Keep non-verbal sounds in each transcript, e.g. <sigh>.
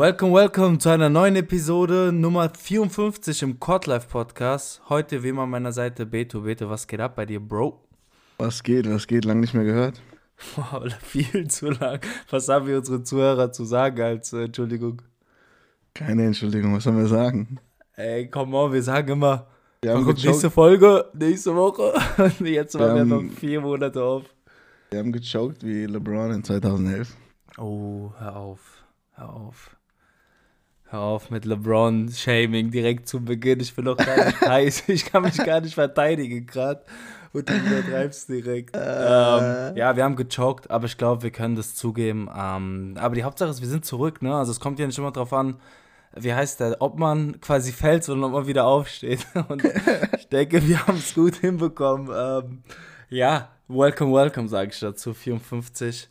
Welcome, welcome zu einer neuen Episode Nummer 54 im Codlife Podcast. Heute wie immer an meiner Seite Beto. Beto, was geht ab bei dir, Bro? Was geht, was geht, lang nicht mehr gehört. <laughs> Boah, viel zu lang. Was haben wir unsere Zuhörer zu sagen als äh, Entschuldigung? Keine Entschuldigung, was sollen wir sagen? Ey, komm on, wir sagen immer, Wir gechoked, nächste Folge, nächste Woche. <laughs> Und Jetzt waren wir Wir noch vier Monate auf. wir haben gechoked wie LeBron in 2011. Oh, hör auf, hör auf. Hör auf mit LeBron-Shaming direkt zu Beginn. Ich bin doch gar nicht <laughs> heiß. Ich kann mich gar nicht verteidigen gerade. Und du übertreibst direkt. Ähm, ja, wir haben gechoked, aber ich glaube, wir können das zugeben. Ähm, aber die Hauptsache ist, wir sind zurück. Ne? Also es kommt ja nicht immer drauf an, wie heißt der, ob man quasi fällt, sondern ob man wieder aufsteht. <laughs> Und ich denke, wir haben es gut hinbekommen. Ähm, ja, welcome, welcome, sage ich dazu. 54.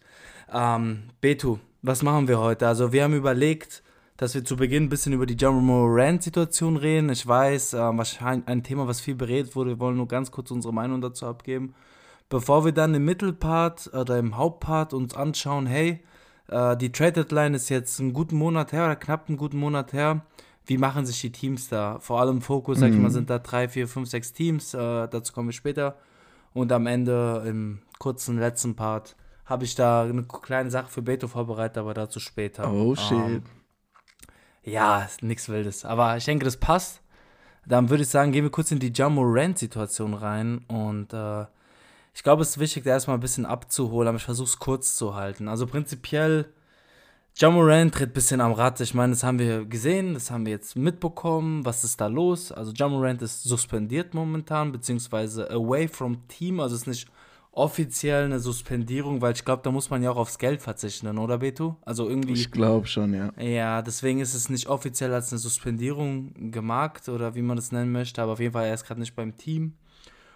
Ähm, Betu, was machen wir heute? Also wir haben überlegt, dass wir zu Beginn ein bisschen über die Jammo Rand-Situation reden. Ich weiß, ähm, wahrscheinlich ein Thema, was viel beredet wurde. Wir wollen nur ganz kurz unsere Meinung dazu abgeben. Bevor wir dann im Mittelpart oder im Hauptpart uns anschauen, hey, äh, die Trade Deadline ist jetzt einen guten Monat her oder knapp einen guten Monat her. Wie machen sich die Teams da? Vor allem Fokus, sag ich mal, sind da drei, vier, fünf, sechs Teams. Äh, dazu kommen wir später. Und am Ende, im kurzen letzten Part, habe ich da eine kleine Sache für Beto vorbereitet, aber dazu später. Oh shit. Ähm, ja, nichts Wildes. Aber ich denke, das passt. Dann würde ich sagen, gehen wir kurz in die Jumbo Rand-Situation rein. Und äh, ich glaube, es ist wichtig, da erstmal ein bisschen abzuholen, aber ich versuche es kurz zu halten. Also prinzipiell, Jumbo Rand tritt ein bisschen am Rad. Ich meine, das haben wir gesehen, das haben wir jetzt mitbekommen. Was ist da los? Also Jumbo Rand ist suspendiert momentan, beziehungsweise away from team. Also es ist nicht offiziell eine Suspendierung, weil ich glaube, da muss man ja auch aufs Geld verzichten, oder Beto? Also irgendwie. Ich glaube schon, ja. Ja, deswegen ist es nicht offiziell als eine Suspendierung gemarkt oder wie man das nennen möchte, aber auf jeden Fall er ist gerade nicht beim Team.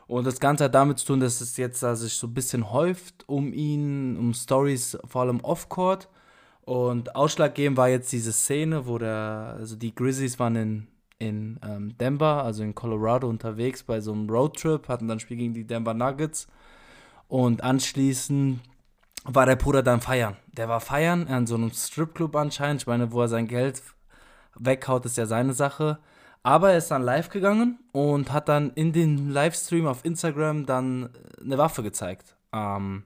Und das Ganze hat damit zu tun, dass es jetzt da sich so ein bisschen häuft um ihn, um Stories, vor allem off-court. Und ausschlaggebend war jetzt diese Szene, wo der, also die Grizzlies waren in, in ähm, Denver, also in Colorado unterwegs bei so einem Roadtrip, hatten dann ein Spiel gegen die Denver Nuggets. Und anschließend war der Bruder dann feiern. Der war feiern an so einem Stripclub anscheinend. Ich meine, wo er sein Geld weghaut, ist ja seine Sache. Aber er ist dann live gegangen und hat dann in den Livestream auf Instagram dann eine Waffe gezeigt. Ähm,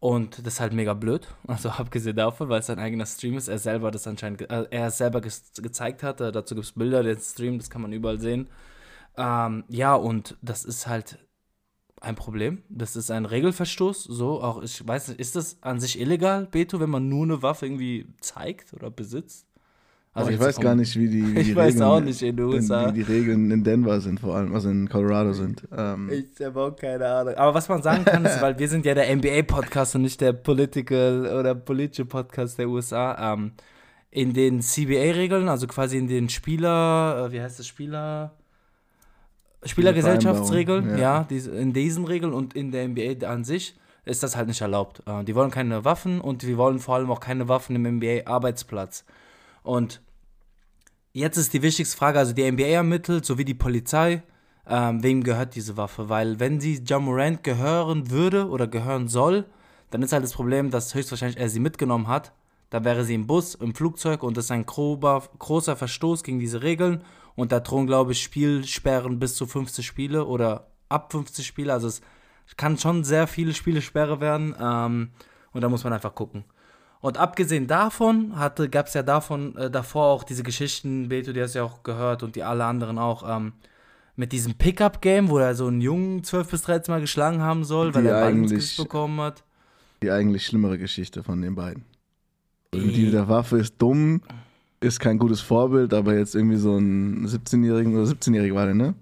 und das ist halt mega blöd. <laughs> Also abgesehen davon, weil es sein eigener Stream ist, er selber das anscheinend, äh, er selber ge gezeigt hat. Äh, dazu gibt es Bilder, den Stream, das kann man überall sehen. Ähm, ja, und das ist halt ein Problem. Das ist ein Regelverstoß. So, auch ich weiß nicht, ist das an sich illegal, Beto, wenn man nur eine Waffe irgendwie zeigt oder besitzt? Also ich weiß gar nicht, wie die, wie <laughs> Ich die weiß Regeln, auch nicht in den USA. Wie die Regeln in Denver sind, vor allem, also in Colorado sind. Ähm, Ich habe auch keine Ahnung. Aber was man sagen kann, ist, <laughs> weil wir sind ja der NBA-Podcast und nicht der Political oder politische Podcast der USA. Ähm, in den CBA-Regeln, also quasi in den Spieler, äh, wie heißt das, Spieler, Spielergesellschaftsregeln, ja, ja. diese, in diesen Regeln und in der NBA an sich ist das halt nicht erlaubt. Äh, die wollen keine Waffen und die wollen vor allem auch keine Waffen im NBA-Arbeitsplatz. Und jetzt ist die wichtigste Frage, also die NBA ermittelt, sowie die Polizei, ähm, wem gehört diese Waffe? Weil wenn sie Jamorant gehören würde oder gehören soll, dann ist halt das Problem, dass höchstwahrscheinlich er sie mitgenommen hat. Da wäre sie im Bus, im Flugzeug und das ist ein grober, großer Verstoß gegen diese Regeln. Und da drohen, glaube ich, Spielsperren bis zu 50 Spiele oder ab 50 Spiele. Also es kann schon sehr viele Spiele Sperre werden. Ähm, und da muss man einfach gucken. Und abgesehen davon gab es ja davon äh, davor auch diese Geschichten, Beto, die hast du ja auch gehört und die alle anderen auch, ähm, mit diesem Pickup-Game, wo er so einen Jungen 12 bis 13 Mal geschlagen haben soll, weil Die er eigentlich- bekommen hat. die eigentlich schlimmere Geschichte von den beiden. Also die mit der Waffe ist dumm, ist kein gutes Vorbild, aber jetzt irgendwie so ein 17-Jährigen oder 17-Jähriger war der, ne?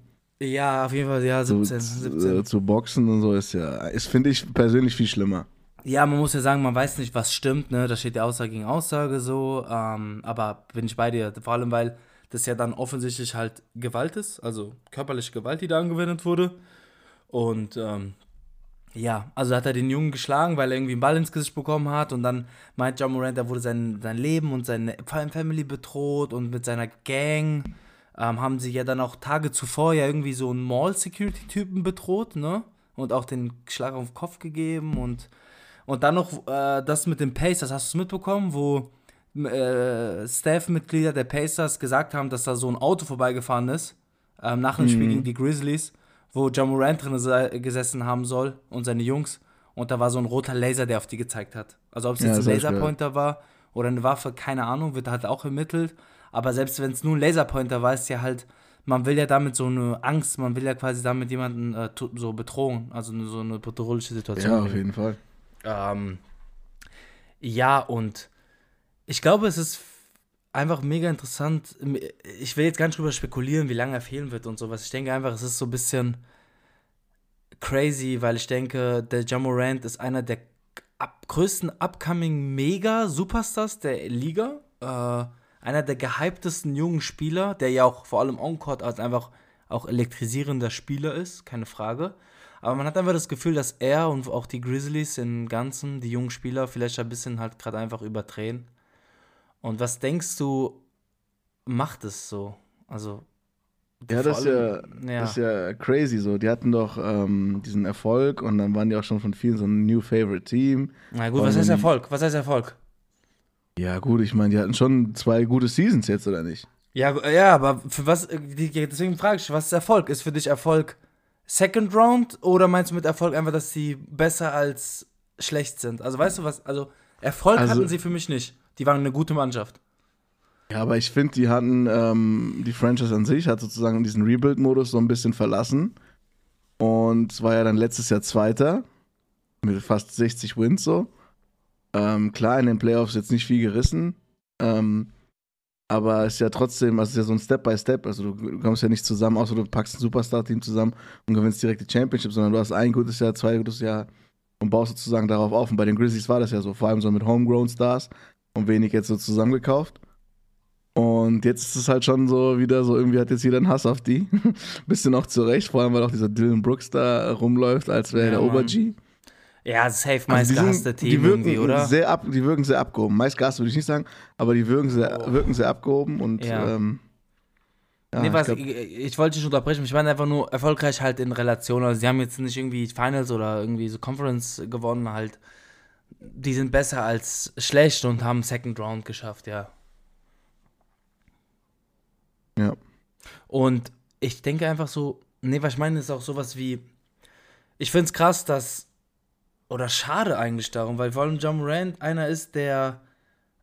Ja, auf jeden Fall, ja, Zu, 17. zu, 17. äh, zu boxen und so ist ja, ist finde ich persönlich viel schlimmer. Ja, man muss ja sagen, man weiß nicht, was stimmt, ne? Da steht ja Aussage gegen Aussage so. Ähm, aber bin ich bei dir. Vor allem, weil das ja dann offensichtlich halt Gewalt ist, also körperliche Gewalt, die da angewendet wurde. Und ähm, Ja, also hat er den Jungen geschlagen, weil er irgendwie einen Ball ins Gesicht bekommen hat und dann meint John Morant, er wurde sein, sein Leben und seine Family bedroht und mit seiner Gang ähm, haben sie ja dann auch Tage zuvor ja irgendwie so einen Mall-Security-Typen bedroht, ne? Und auch den Schlag auf den Kopf gegeben und, und dann noch äh, das mit den Pacers, hast du es mitbekommen, wo äh, Staff-Mitglieder der Pacers gesagt haben, dass da so ein Auto vorbeigefahren ist, ähm, nach dem Spiel gegen die Grizzlies, wo John Morant drin se- gesessen haben soll und seine Jungs. Und da war so ein roter Laser, der auf die gezeigt hat. Also ob es Ja, jetzt das ein. Laserpointer war oder eine Waffe, keine Ahnung, wird halt auch ermittelt. Aber selbst wenn es nur ein Laserpointer war, ist ja halt, man will ja damit so eine Angst, man will ja quasi damit jemanden äh, so bedrohen, also so eine bedrohliche Situation. Ja, auf jeden Fall. Ähm, ja, und ich glaube, es ist einfach mega interessant. Ich will jetzt gar nicht drüber spekulieren, wie lange er fehlen wird und sowas. Ich denke einfach, es ist so ein bisschen crazy, weil ich denke, der Jamorant ist einer der ab größten upcoming Mega-Superstars der Liga. Äh, einer der gehyptesten jungen Spieler, der ja auch vor allem on-court als einfach auch elektrisierender Spieler ist, keine Frage. Aber man hat einfach das Gefühl, dass er und auch die Grizzlies im Ganzen, die jungen Spieler, vielleicht ein bisschen halt gerade einfach überdrehen. Und was denkst du, macht es so? Also. Ja, das ist ja, ja. das ist ja crazy so. Die hatten doch ähm, diesen Erfolg und dann waren die auch schon von vielen so ein New Favorite Team. Na gut, was heißt Und- Erfolg? Was heißt Erfolg? Ja, gut, ich meine, die hatten schon zwei gute Seasons jetzt, oder nicht? Ja, ja, aber für was, äh, deswegen frage ich, was ist Erfolg? Ist für dich Erfolg Second Round oder meinst du mit Erfolg einfach, dass sie besser als schlecht sind? Also weißt du was, also Erfolg Also- hatten sie für mich nicht. Die waren eine gute Mannschaft. Ja, aber ich finde, die hatten, ähm, die Franchise an sich hat sozusagen diesen Rebuild-Modus so ein bisschen verlassen. Und war ja dann letztes Jahr Zweiter mit fast 60 Wins so. Ähm, klar, in den Playoffs jetzt nicht viel gerissen. Ähm, aber es ist ja trotzdem, also es ist ja so ein Step by Step. Also du, kommst ja nicht zusammen, außer du packst ein Superstar-Team zusammen und gewinnst direkt die Championship, sondern du hast ein gutes Jahr, zwei gutes Jahr und baust sozusagen darauf auf. Und bei den Grizzlies war das ja so, vor allem so mit Homegrown Stars und wenig jetzt so zusammengekauft. Und jetzt ist es halt schon so wieder so, irgendwie hat jetzt jeder einen Hass auf die. <laughs> Bisschen auch zurecht, vor allem weil auch dieser Dylan Brooks da rumläuft, als wäre Ja, der. Ober-G. Ja, safe Also meist die sind- gehasste die Team wirken irgendwie, oder? Sehr ab, die wirken sehr abgehoben. Meist Gas würde ich nicht sagen, aber die wirken sehr, wirken sehr abgehoben und Ja. ähm, ja, nee, ich was, glaub- ich, ich wollte dich unterbrechen. Ich meine einfach nur erfolgreich halt in Relation. Also, sie haben jetzt nicht irgendwie Finals oder irgendwie so Conference gewonnen, halt. Die sind besser als schlecht und haben Second Round geschafft, ja. ja. Und ich denke einfach so, nee, was ich meine, ist auch sowas wie, ich finde es krass, dass, oder schade eigentlich darum, weil vor allem John Morant einer ist, der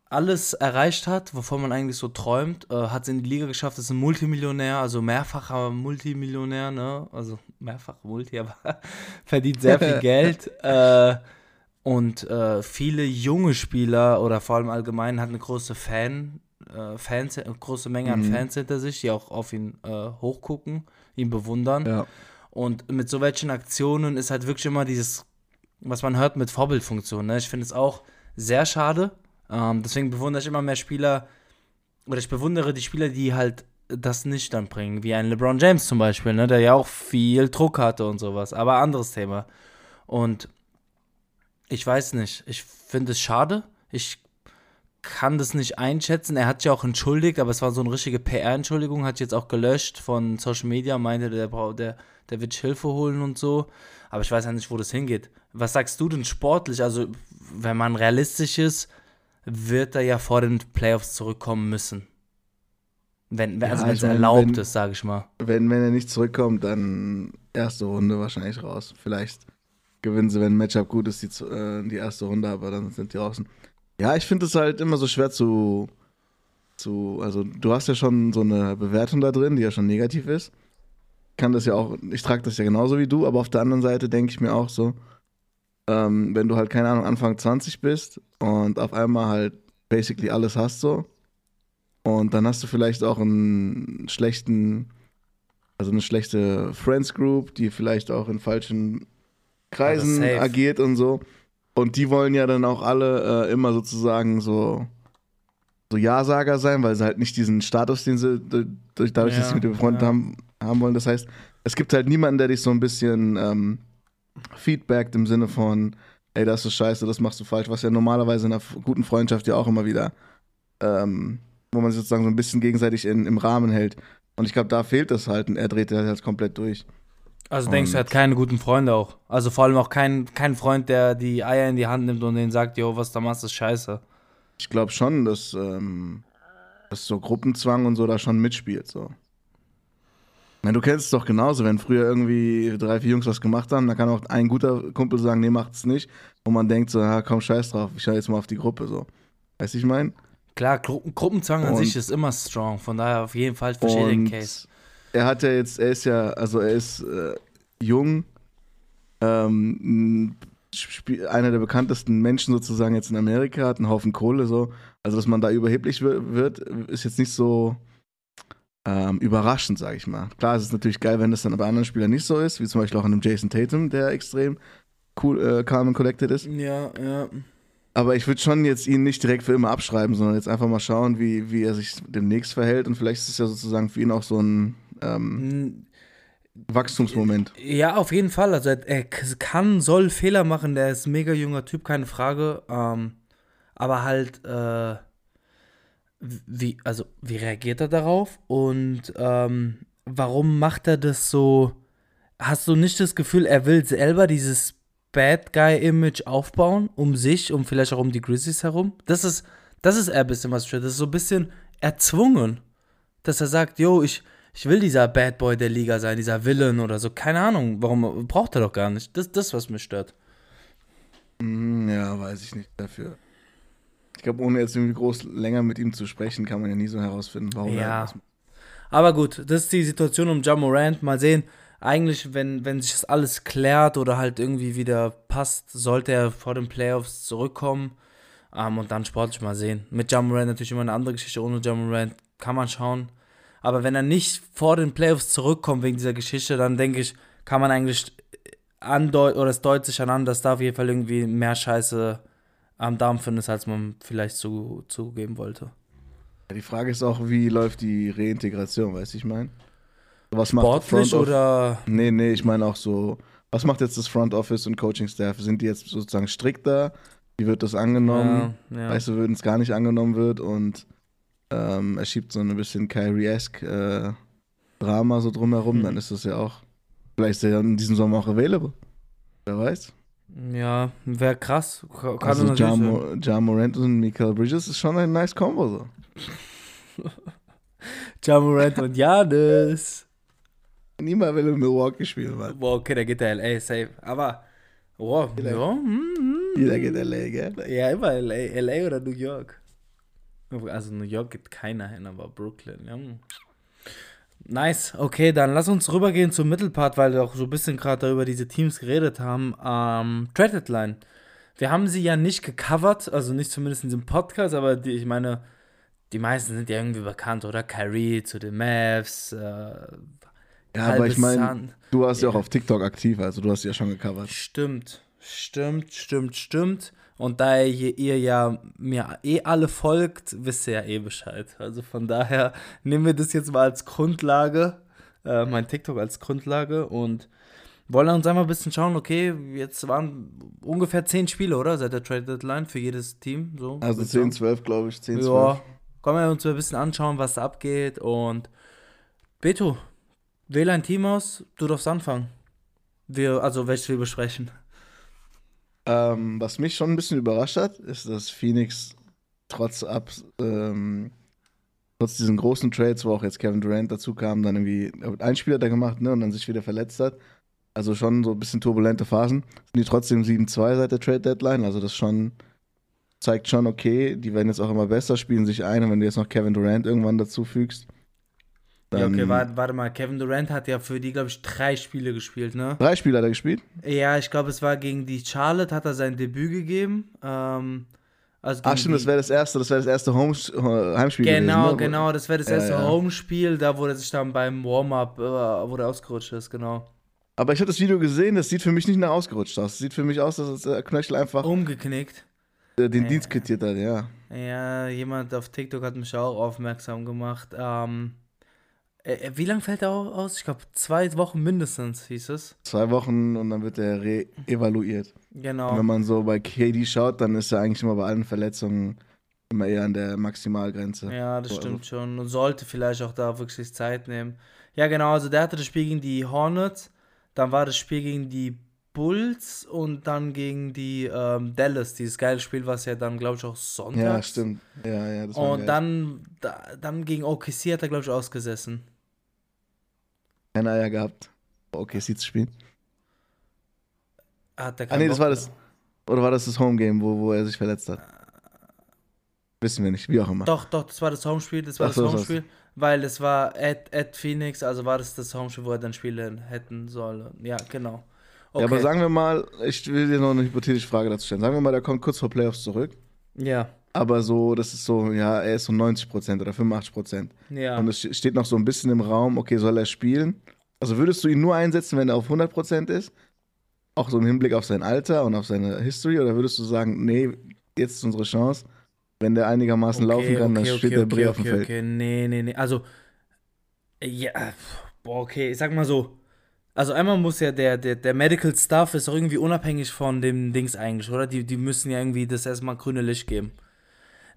alles erreicht hat, wovon man eigentlich so träumt, äh, hat es in die Liga geschafft, ist ein Multimillionär, also mehrfacher Multimillionär, ne, also mehrfach Multi, <laughs> aber verdient sehr viel <laughs> Geld, äh, und äh, viele junge Spieler oder vor allem allgemein hat eine große Fan, äh, Fans, große Menge an Mhm. Fans hinter sich, die auch auf ihn äh, hochgucken, ihn bewundern. ja. Und mit so welchen Aktionen ist halt wirklich immer dieses, was man hört mit Vorbildfunktion. Ne? Ich finde es auch sehr schade. Ähm, deswegen bewundere ich immer mehr Spieler, oder ich bewundere die Spieler, die halt das nicht dann bringen, wie ein LeBron James zum Beispiel, ne? der ja auch viel Druck hatte und sowas. Aber anderes Thema. Und ich weiß nicht, ich finde es schade. Ich kann das nicht einschätzen. Er hat sich auch entschuldigt, aber es war so eine richtige PR-Entschuldigung, hat jetzt auch gelöscht von Social Media, meinte, der, der, der wird Hilfe holen und so. Aber ich weiß ja nicht, wo das hingeht. Was sagst du denn sportlich? Also, wenn man realistisch ist, wird er ja vor den Playoffs zurückkommen müssen. Wenn, wenn- also Ja, wenn es erlaubt wenn- ist, sage ich mal. Wenn, wenn er nicht zurückkommt, dann erste Runde wahrscheinlich raus. Vielleicht gewinnen sie, wenn ein Matchup gut ist, die, äh, die erste Runde, aber dann sind die draußen. Ja, ich finde es halt immer so schwer zu, zu. Also, du hast ja schon so eine Bewertung da drin, die ja schon negativ ist. Ich kann das ja auch, ich trage das ja genauso wie du, aber auf der anderen Seite denke ich mir auch so, ähm, wenn du halt, keine Ahnung, Anfang 20 bist und auf einmal halt basically alles hast so, und dann hast du vielleicht auch einen schlechten also eine schlechte Friends Group, die vielleicht auch in falschen Kreisen Also agiert und so. Und die wollen ja dann auch alle äh, immer sozusagen so, so Ja-Sager sein, weil sie halt nicht diesen Status, den sie durch, durch- dadurch, dass Ja, sie mit dem Freund ja. haben, haben wollen. Das heißt, es gibt halt niemanden, der dich so ein bisschen ähm, feedbackt im Sinne von, ey, das ist scheiße, das machst du falsch, was ja normalerweise in einer guten Freundschaft ja auch immer wieder, ähm, wo man sich sozusagen so ein bisschen gegenseitig in, im Rahmen hält. Und ich glaube, da fehlt das halt und er dreht das halt komplett durch. Also denkst du, er hat keine guten Freunde auch? Also vor allem auch keinen kein Freund, der die Eier in die Hand nimmt und denen sagt, yo, was da machst, ist scheiße. Ich glaube schon, dass, ähm, dass so Gruppenzwang und so da schon mitspielt. So. Meine, du kennst es doch genauso, wenn früher irgendwie drei, vier Jungs was gemacht haben, dann kann auch ein guter Kumpel sagen, nee, macht's nicht. Und man denkt so, ja, komm, scheiß drauf, ich schau jetzt mal auf die Gruppe. So. Weißt du, ich meine? Klar, Gru Gruppenzwang an Und- sich ist immer strong, von daher auf jeden Fall verstehe den Case. er hat ja jetzt, er ist ja, also er ist äh, jung, ähm, einer der bekanntesten Menschen sozusagen jetzt in Amerika, hat einen Haufen Kohle so. Also, dass man da überheblich wi- wird, ist jetzt nicht so ähm, überraschend, sage ich mal. Klar, es ist natürlich geil, wenn das dann bei anderen Spielern nicht so ist, wie zum Beispiel auch an einem Jason Tatum, der extrem cool, äh, calm and collected ist. Ja, ja. Aber ich würde schon jetzt ihn nicht direkt für immer abschreiben, sondern jetzt einfach mal schauen, wie, wie er sich demnächst verhält. Und vielleicht ist es ja sozusagen für ihn auch so ein ähm, Wachstumsmoment. Ja, auf jeden Fall. Also er, er kann, soll Fehler machen. Der ist ein mega junger Typ, keine Frage. Ähm, aber halt, äh, wie, also wie reagiert er darauf? Und ähm, warum macht er das so? Hast du nicht das Gefühl, er will selber dieses Bad Guy-Image aufbauen, um sich, um vielleicht auch um die Grizzlies herum? Das ist, das ist eher ein bisschen was stört. Das ist so ein bisschen erzwungen, dass er sagt, yo, ich, ich will dieser Bad Boy der Liga sein, dieser Villain oder so. Keine Ahnung, warum braucht er doch gar nicht. Das das, was mich stört. Hm, Ja, weiß ich nicht dafür. Ich glaube, ohne jetzt irgendwie groß länger mit ihm zu sprechen, kann man ja nie so herausfinden, warum Ja. er das macht. Aber gut, das ist die Situation um Ja Morant. Mal sehen. Eigentlich, wenn, wenn sich das alles klärt oder halt irgendwie wieder passt, sollte er vor den Playoffs zurückkommen. Ähm, und dann sportlich mal sehen. Mit Ja Morant natürlich immer eine andere Geschichte. Ohne Ja Morant kann man schauen. Aber wenn er nicht vor den Playoffs zurückkommt wegen dieser Geschichte, dann denke ich, kann man eigentlich andeuten, oder es deutet sich an, dass da auf jeden Fall irgendwie mehr Scheiße am Dampfen ist, als man vielleicht zu, zugeben wollte. Die Frage ist auch, wie läuft die Reintegration, weißt du, ich meine? Was macht Sportlich oder Nee, nee, ich meine auch so, was macht jetzt das Front Office und Coaching Staff? Sind die jetzt sozusagen strikter? Wie wird das angenommen? Ja, ja. Weißt du, wenn es gar nicht angenommen wird und ähm, er schiebt so ein bisschen Kyrie-esque äh, Drama so drumherum, Hm. dann ist das ja auch, vielleicht ist er ja in diesem Sommer auch available. Wer weiß. Ja, wäre krass. Ka- Kann also Ja. Mo ja Morant und Michael Bridges ist schon ein nice Combo so. <laughs> Ja Morant und Janis. Niemand will in Milwaukee spielen, Mann. Boah, okay, der geht der LA safe. Aber, wow, ja, mm, mm. Jeder geht LA, gell? ja, immer LA, LA oder New York. Also New York geht keiner hin, aber Brooklyn, ja. Nice, okay, dann lass uns rübergehen zum Mittelpart, weil wir auch so ein bisschen gerade über diese Teams geredet haben. Ähm, Trade Deadline. Wir haben sie ja nicht gecovert, also nicht zumindest in diesem Podcast, aber die, ich meine, die meisten sind ja irgendwie bekannt, oder? Kyrie zu den Mavs, äh, Ja, aber ich meine, du warst ja auch auf TikTok aktiv, also du hast ja schon gecovert. Stimmt, stimmt, stimmt, stimmt. Und da ihr, ihr ja mir eh alle folgt, wisst ihr ja eh Bescheid. Also von daher nehmen wir das jetzt mal als Grundlage, äh, mein TikTok als Grundlage und wollen uns einmal ein bisschen schauen, okay, jetzt waren ungefähr zehn Spiele, oder? Seit der Trade Deadline für jedes Team. So, Also würde ich 10, sagen. 12, glaube ich, 10, 12. Ja, kommen wir uns ein bisschen anschauen, was da abgeht. Und Beto, wähle ein Team aus, du darfst anfangen. Wir, also welches wir besprechen. Ähm, was mich schon ein bisschen überrascht hat, ist, dass Phoenix trotz ab, ähm, trotz diesen großen Trades, wo auch jetzt Kevin Durant dazu kam, dann irgendwie ein Spieler da gemacht, ne, und dann sich wieder verletzt hat. Also schon so ein bisschen turbulente Phasen. Sind die trotzdem 7-2 seit der Trade Deadline, also das schon zeigt schon, okay, die werden jetzt auch immer besser, spielen sich ein und wenn du jetzt noch Kevin Durant irgendwann dazu fügst, Ja, okay, warte, warte mal. Kevin Durant hat ja für die, glaube ich, drei Spiele gespielt, ne? drei Spieler hat er gespielt. Ja, ich glaube, es war gegen die Charlotte, hat er sein Debüt gegeben. Ähm, also Ach stimmt, das wäre das erste, das wäre das erste Home Heimspiel Genau, gewesen, ne? genau, das wäre das erste ja. Home-Spiel, da wo er sich dann beim Warm-Up, äh, wo der ausgerutscht ist, genau. Aber ich habe das Video gesehen, das sieht für mich nicht nach ausgerutscht aus. Das sieht für mich aus, dass das äh, Knöchel einfach Umgeknickt. äh, den Ja. Dienst quittiert hat, ja. Ja, jemand auf TikTok hat mich auch aufmerksam gemacht. Ähm, Äh, äh, wie lange fällt er au- aus? Ich glaube, zwei Wochen mindestens, hieß es. Zwei Wochen und dann wird er re-evaluiert. Genau. Und Wenn man so bei KD schaut, dann ist er eigentlich immer bei allen Verletzungen immer eher an der Maximalgrenze. Ja, das So, also- stimmt schon. Und sollte vielleicht auch da wirklich Zeit nehmen. Ja, genau. Also, der hatte das Spiel gegen die Hornets. Dann war das Spiel gegen die Bulls und dann gegen die ähm, Dallas. Dieses geile Spiel, was ja dann, glaube ich, auch Sonntag. Ja, stimmt. Ja, ja, das war Und geil. dann, da, dann gegen OKC hat er, glaube ich, ausgesessen. Keine Eier gehabt. Okay, sie zu spielen. Hat er Ah, nee, das war das. Oder war das das Homegame, wo, wo er sich verletzt hat? Wissen wir nicht, wie auch immer. Doch, doch, das war das Homespiel, das war Ach das das Homespiel, weil es war at, at Phoenix, also war das das Homespiel, wo er dann spielen hätten sollen. Ja, genau. Ja, aber sagen wir mal, ich will dir noch eine hypothetische Frage dazu stellen. Sagen wir mal, der kommt kurz vor Playoffs zurück. ja, Aber so, das ist so, ja, er ist so 90% oder 85%. ja. Und es ste- steht noch so ein bisschen im Raum, okay, soll er spielen? Also würdest du ihn nur einsetzen, wenn er auf 100% ist? Auch so im Hinblick auf sein Alter und auf seine History? Oder würdest du sagen, nee, jetzt ist unsere Chance, wenn der einigermaßen laufen kann, dann steht der Bre auf dem okay, Feld? okay, nee, nee, nee, also, ja, boah, okay, ich sag mal so, also einmal muss ja der, der, der Medical Stuff ist auch irgendwie unabhängig von dem Dings eigentlich, oder? Die, die müssen ja irgendwie das erstmal grüne Licht geben.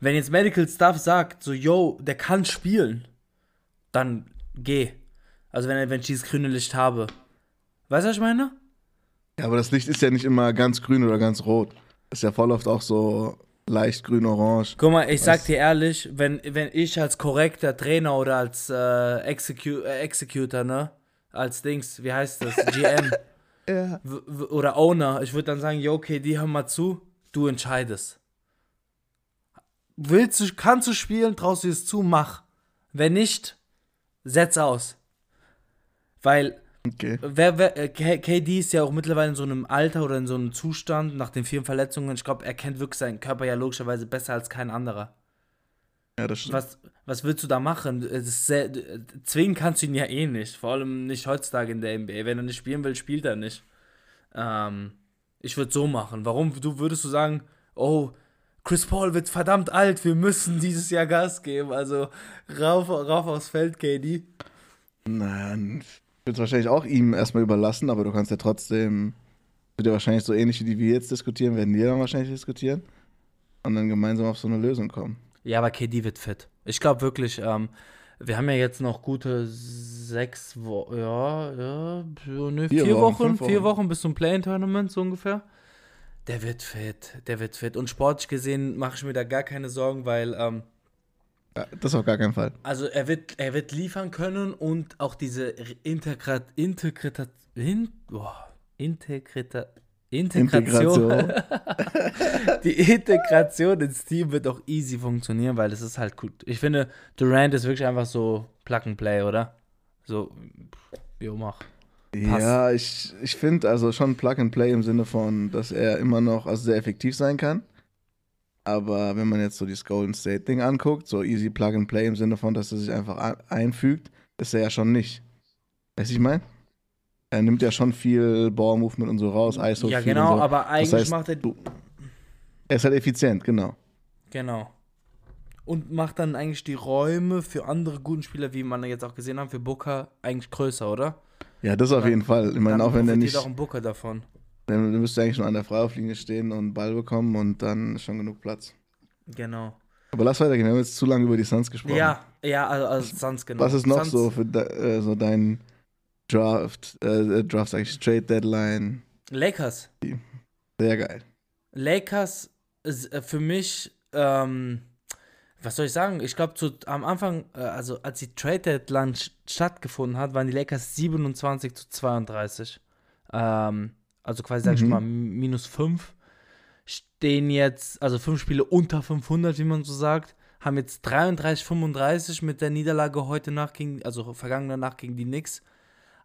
Wenn jetzt Medical Stuff sagt, so, yo, der kann spielen, dann geh. Also wenn, er- wenn ich dieses grüne Licht habe. Weißt du, was ich meine? Ja, aber das Licht ist ja nicht immer ganz grün oder ganz rot. Ist ja voll oft auch so leicht grün-orange. Guck mal, ich sag dir ehrlich, wenn, wenn ich als korrekter Trainer oder als äh, Execu äh, Executor, ne, als Dings, wie heißt das, <laughs> GM Ja. oder Owner, ich würde dann sagen, jo, okay, die hör mal zu, du entscheidest. Willst du, kannst du spielen, traust du es zu, mach. Wenn nicht, setz aus. Weil Okay. Wer, wer, äh, KD ist ja auch mittlerweile in so einem Alter oder in so einem Zustand nach den vielen Verletzungen. Ich glaube, er kennt wirklich seinen Körper ja logischerweise besser als kein anderer. Ja, das stimmt. Was, was willst du da machen? Ist sehr, zwingen kannst du ihn ja eh nicht. Vor allem nicht heutzutage in der NBA. Wenn er nicht spielen will, spielt er nicht. Ähm, ich würde so machen. Warum du würdest du sagen, oh, Chris Paul wird verdammt alt, wir müssen dieses Jahr Gas geben. Also rauf, rauf aufs Feld, KD. Nein, ich würde es wahrscheinlich auch ihm erstmal überlassen, aber du kannst ja trotzdem, wird ja wahrscheinlich so ähnlich wie die wir jetzt diskutieren, werden wir dann wahrscheinlich diskutieren und dann gemeinsam auf so eine Lösung kommen. Ja, aber KD wird fit. Ich glaube wirklich, ähm, wir haben ja jetzt noch gute sechs Wochen, ja, ja, ne, vier, Vier Wochen, Wochen, vier Wochen. Wochen bis zum Play-In-Tournament so ungefähr. Der wird fit, der wird fit. Und sportlich gesehen mache ich mir da gar keine Sorgen, weil, ähm, das auf gar keinen Fall. also er wird, er wird liefern können und auch diese Integrat, Integrat, in, boah, Integrita, Integration. <laughs> die Integration ins Team wird auch easy funktionieren, weil es ist halt gut. Ich finde, Durant ist wirklich einfach so Plug and Play, oder? So, jo, mach. Passt. Ja, ich, ich finde also schon Plug and Play im Sinne von, dass er immer noch also sehr effektiv sein kann. Aber wenn man jetzt so dieses Golden State Ding anguckt, so easy Plug and Play im Sinne von, dass er sich einfach einfügt, ist er ja schon nicht. Weißt du, ich meine? Er nimmt ja schon viel Ball-Movement und so raus, ISO ja, genau, so. aber eigentlich heißt, macht er. Er ist halt effizient, genau. Genau. Und macht dann eigentlich die Räume für andere guten Spieler, wie man jetzt auch gesehen haben, für Booker eigentlich größer, oder? Ja, das auf Dann- jeden Fall. Ich meine, Dann auch wenn er nicht, auch ein Booker davon. dann müsste er eigentlich nur an der Freiwurflinie stehen und Ball bekommen und dann schon genug Platz. Genau. Aber lass weitergehen, wir haben jetzt zu lange über die Suns gesprochen. Ja, ja, also, also sonst genau. Was ist noch Suns- so für de, äh, so dein Draft, äh, Draft sag ich, Trade Deadline? Lakers. Sehr geil. Lakers ist äh, für mich, ähm, was soll ich sagen? Ich glaube, am Anfang, äh, also als die Trade Deadline st- stattgefunden hat, waren die Lakers 27 zu 32. Ähm, also quasi, sag ich Mhm. mal, minus 5. Stehen jetzt, also fünf Spiele unter 500, wie man so sagt. Haben jetzt 33, 35 mit der Niederlage heute Nacht gegen, also vergangene Nacht gegen die Knicks.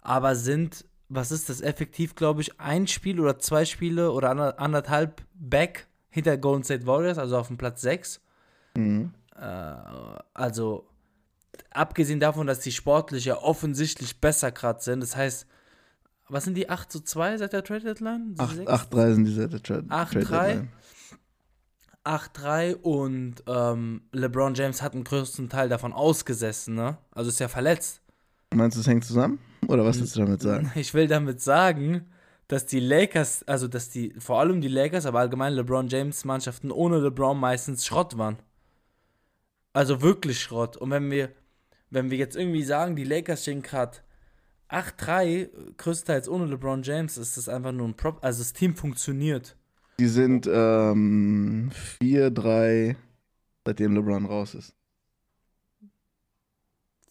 Aber sind, was ist das, effektiv, glaube ich, ein Spiel oder zwei Spiele oder ander- anderthalb back hinter Golden State Warriors, also auf dem Platz 6. Mhm. Äh, also, abgesehen davon, dass die sportlich ja offensichtlich besser gerade sind, das heißt, was sind die 8 zu 2 seit der Trade Deadline? Die sechs? 8-3 sind diese Trade, 8-3? Trade Deadline. 8-3 und ähm, LeBron James hat einen größten Teil davon ausgesessen, ne? Also ist ja verletzt. Meinst du, es hängt zusammen? Oder was willst du damit sagen? <laughs> Ich will damit sagen, dass die Lakers, also dass die, vor allem die Lakers, aber allgemein LeBron James Mannschaften ohne LeBron meistens Schrott waren. Also wirklich Schrott. Und wenn wir, wenn wir jetzt irgendwie sagen, die Lakers stehen gerade 8-3, größtenteils ohne LeBron James, ist das einfach nur ein Prop. Also das Team funktioniert. Die sind ähm, 4-3, seitdem LeBron raus ist.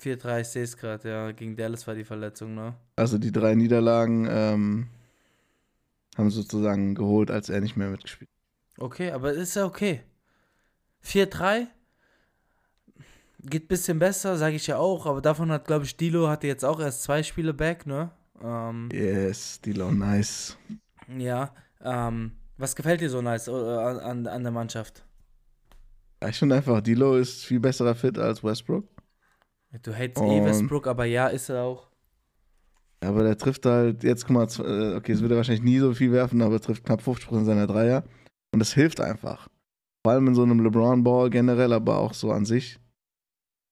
4-3, ich sehe es gerade, ja. Gegen Dallas war die Verletzung, ne? Also die drei Niederlagen ähm, haben sozusagen geholt, als er nicht mehr mitgespielt. Okay, aber ist ja okay. 4-3 geht ein bisschen besser, sage ich ja auch, aber davon hat, glaube ich, Dilo hatte jetzt auch erst zwei Spiele back, ne? Ähm, Yes, Dilo, nice. ja. Ähm, was gefällt dir so nice äh, an, an der Mannschaft? Ich finde einfach, Dilo ist viel besserer Fit als Westbrook. Du hatest eh Westbrook, aber ja, ist er auch. Aber der trifft halt, jetzt guck mal, äh, okay, es wird er wahrscheinlich nie so viel werfen, aber er trifft knapp 50% seiner Dreier. Und das hilft einfach. Vor allem in so einem LeBron-Ball generell, aber auch so an sich.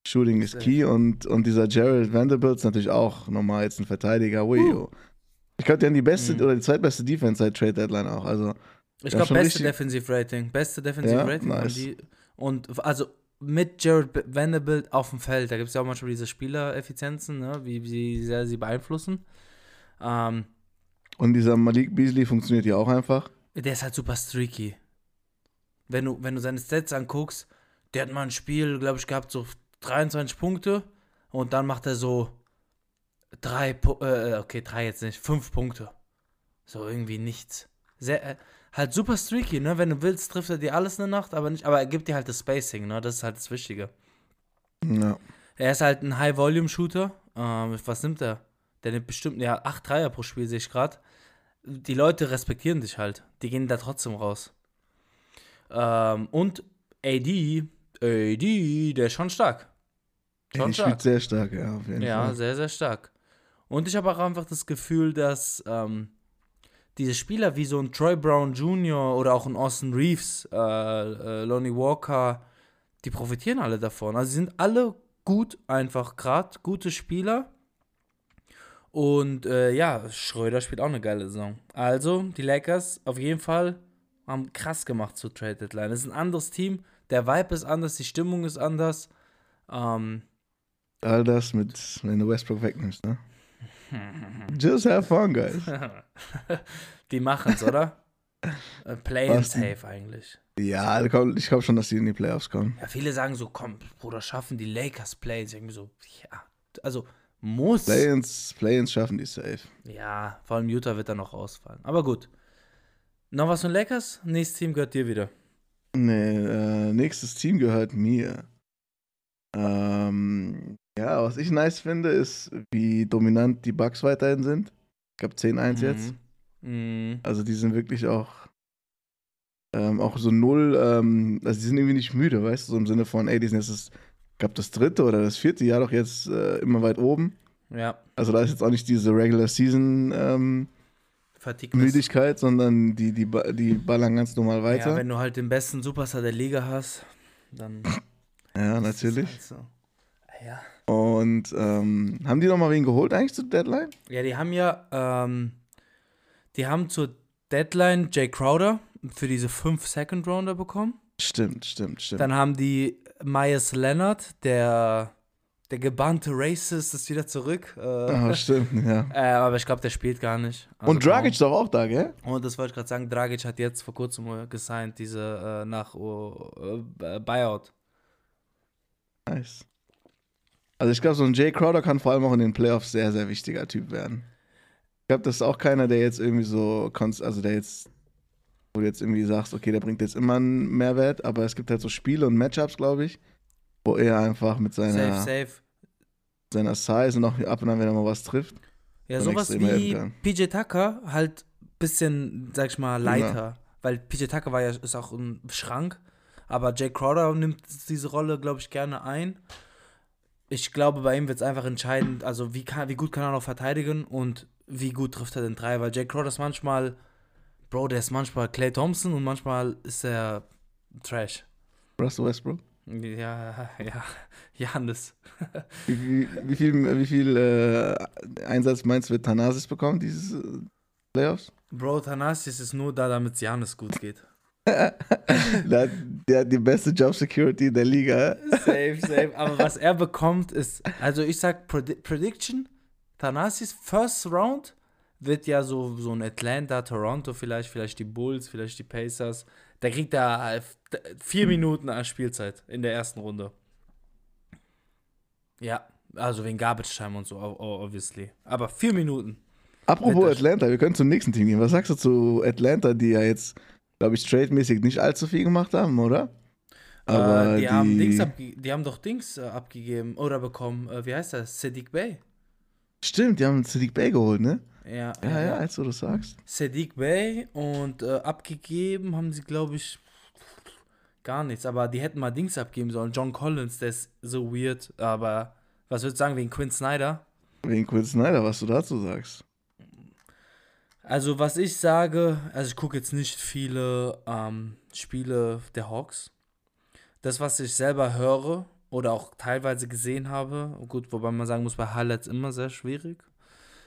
Shooting ist key und, und dieser Jared Vanderbilt ist natürlich auch nochmal jetzt ein Verteidiger. Ui, Uh. Ich glaube, die haben die beste Mhm. oder die zweitbeste Defense seit Trade Deadline auch. Also, Ich glaube, beste Defensive Rating. Beste Defensive Ja, Rating. nice. Die, und also mit Jared Vanderbilt auf dem Feld, da gibt es ja auch manchmal diese Spielereffizienzen, ne? wie, wie sehr sie beeinflussen. Ähm, und dieser Malik Beasley funktioniert ja auch einfach. Der ist halt super streaky. Wenn du, wenn du seine Stats anguckst, der hat mal ein Spiel, glaube ich, gehabt, so 23 Punkte und dann macht er so drei, Pu- äh, okay, drei jetzt nicht, fünf Punkte. So irgendwie nichts. Sehr, äh, halt super streaky, ne? Wenn du willst, trifft er dir alles in der Nacht, aber nicht, aber er gibt dir halt das Spacing, ne? Das ist halt das Wichtige. Ja. Er ist halt ein High-Volume-Shooter. Ähm, was nimmt er? Der nimmt bestimmt, ja, 8 Dreier pro Spiel, sehe ich gerade. Die Leute respektieren dich halt. Die gehen da trotzdem raus. Ähm, und AD, AD, der ist schon stark. Schon Die stark. spielt sehr stark, ja, auf jeden Ja, Fall. sehr, sehr stark. Und ich habe auch einfach das Gefühl, dass ähm, diese Spieler wie so ein Troy Brown Jr. oder auch ein Austin Reeves, äh, äh, Lonnie Walker, die profitieren alle davon. Also sie sind alle gut, einfach gerade, gute Spieler. Und äh, ja, Schröder spielt auch eine geile Saison. Also, die Lakers auf jeden Fall haben krass gemacht zur Trade Deadline. Es ist ein anderes Team, der Vibe ist anders, die Stimmung ist anders. Ähm, All das mit, wenn du Westbrook wegnimmst, ne? Just have fun, guys. <laughs> Die machen's, oder? <laughs> Äh, Play and safe eigentlich. Ja, ich glaube schon, dass die in die Playoffs kommen. Ja, viele sagen so, komm, Bruder, schaffen die Lakers Plays. Irgendwie so, ja, also muss. Play-ins Play schaffen die safe. Ja, vor allem Utah wird da noch rausfallen. Aber gut. Noch was von Lakers? Nächstes Team gehört dir wieder. Nee, äh, nächstes Team gehört mir. Ähm, ja, was ich nice finde, ist, wie dominant die Bucks weiterhin sind. Ich glaube 10-1 jetzt. Mhm. Also die sind wirklich auch ähm, auch so null, ähm, also die sind irgendwie nicht müde, weißt du, so im Sinne von, ey, die sind jetzt das, ich glaube das dritte oder das vierte Jahr doch jetzt äh, immer weit oben. Ja, Also da ist jetzt auch nicht diese Regular Season ähm. Müdigkeit, sondern die, die, die ballern ganz normal Ja, weiter. wenn du halt den besten Superstar der Liga hast, dann. Ja, natürlich. Halt so. Ja. Und ähm, haben die noch mal wen geholt eigentlich zur Deadline? Ja, die haben ja, ähm, die haben zur Deadline Jay Crowder für diese fünf Second Rounder bekommen. Stimmt, stimmt, stimmt. Dann haben die Myers Leonard, der, der gebannte Racist, ist wieder zurück. Äh, Ah, stimmt, ja. <laughs> äh, aber ich glaube, der spielt gar nicht. Also Und Dragic doch auch da, gell? Und das wollte ich gerade sagen, Dragic hat jetzt vor kurzem äh, gesigned, diese äh, nach äh, Buyout. Nice. Also ich glaube, so ein Jay Crowder kann vor allem auch in den Playoffs sehr, sehr wichtiger Typ werden. Ich glaube, das ist auch keiner, der jetzt irgendwie so, konst- also der jetzt, wo du jetzt irgendwie sagst, okay, der bringt jetzt immer einen Mehrwert, aber es gibt halt so Spiele und Matchups, glaube ich, wo er einfach mit seiner, Safe, safe. seiner Size und auch ab und an, wenn er mal was trifft. Ja, sowas wie PJ Tucker, halt bisschen, sag ich mal, leiter. Weil PJ Tucker war ja, ist auch ein Schrank. Aber Jay Crowder nimmt diese Rolle, glaube ich, gerne ein. Ich glaube, bei ihm wird es einfach entscheidend, also wie, kann, wie gut kann er noch verteidigen und wie gut trifft er den drei. Weil Jay Crowder ist manchmal, Bro, der ist manchmal Clay Thompson und manchmal ist er Trash. Russell Westbrook. Ja, ja, Janis. Wie, wie, wie viel, wie viel äh, Einsatz meinst du, wird Thanasis bekommen, dieses äh, Playoffs? Bro, Thanasis ist nur da, damit es Janis gut geht. <laughs> der, der hat die beste Job Security in der Liga. Safe, safe. Aber was er bekommt, ist, also ich sag Predi Prediction, Thanasis First Round wird ja so, so ein Atlanta, Toronto vielleicht, vielleicht die Bulls, vielleicht die Pacers. Da kriegt er äh, vier Minuten an Spielzeit in der ersten Runde. Ja, also wegen Garbage Time und so, obviously. Aber vier Minuten. Apropos Atlanta, wir können zum nächsten Team gehen. Was sagst du zu Atlanta, die ja jetzt glaube ich, trade-mäßig nicht allzu viel gemacht haben, oder? Aber äh, die, die, haben Dings die haben doch Dings äh, abgegeben oder bekommen. Äh, wie heißt das? Sadiq Bey. Stimmt, die haben Sadiq Bey geholt, ne? Ja, ja, ja, ja als du das sagst. Sadiq Bey und äh, abgegeben haben sie, glaube ich, gar nichts. Aber die hätten mal Dings abgeben sollen. John Collins, der ist so weird. Aber was würdest du sagen wegen Quinn Snyder? Wegen Quinn Snyder, was du dazu sagst. Also, was ich sage, also ich gucke jetzt nicht viele ähm, Spiele der Hawks. Das, was ich selber höre oder auch teilweise gesehen habe, gut, wobei man sagen muss, bei Highlights immer sehr schwierig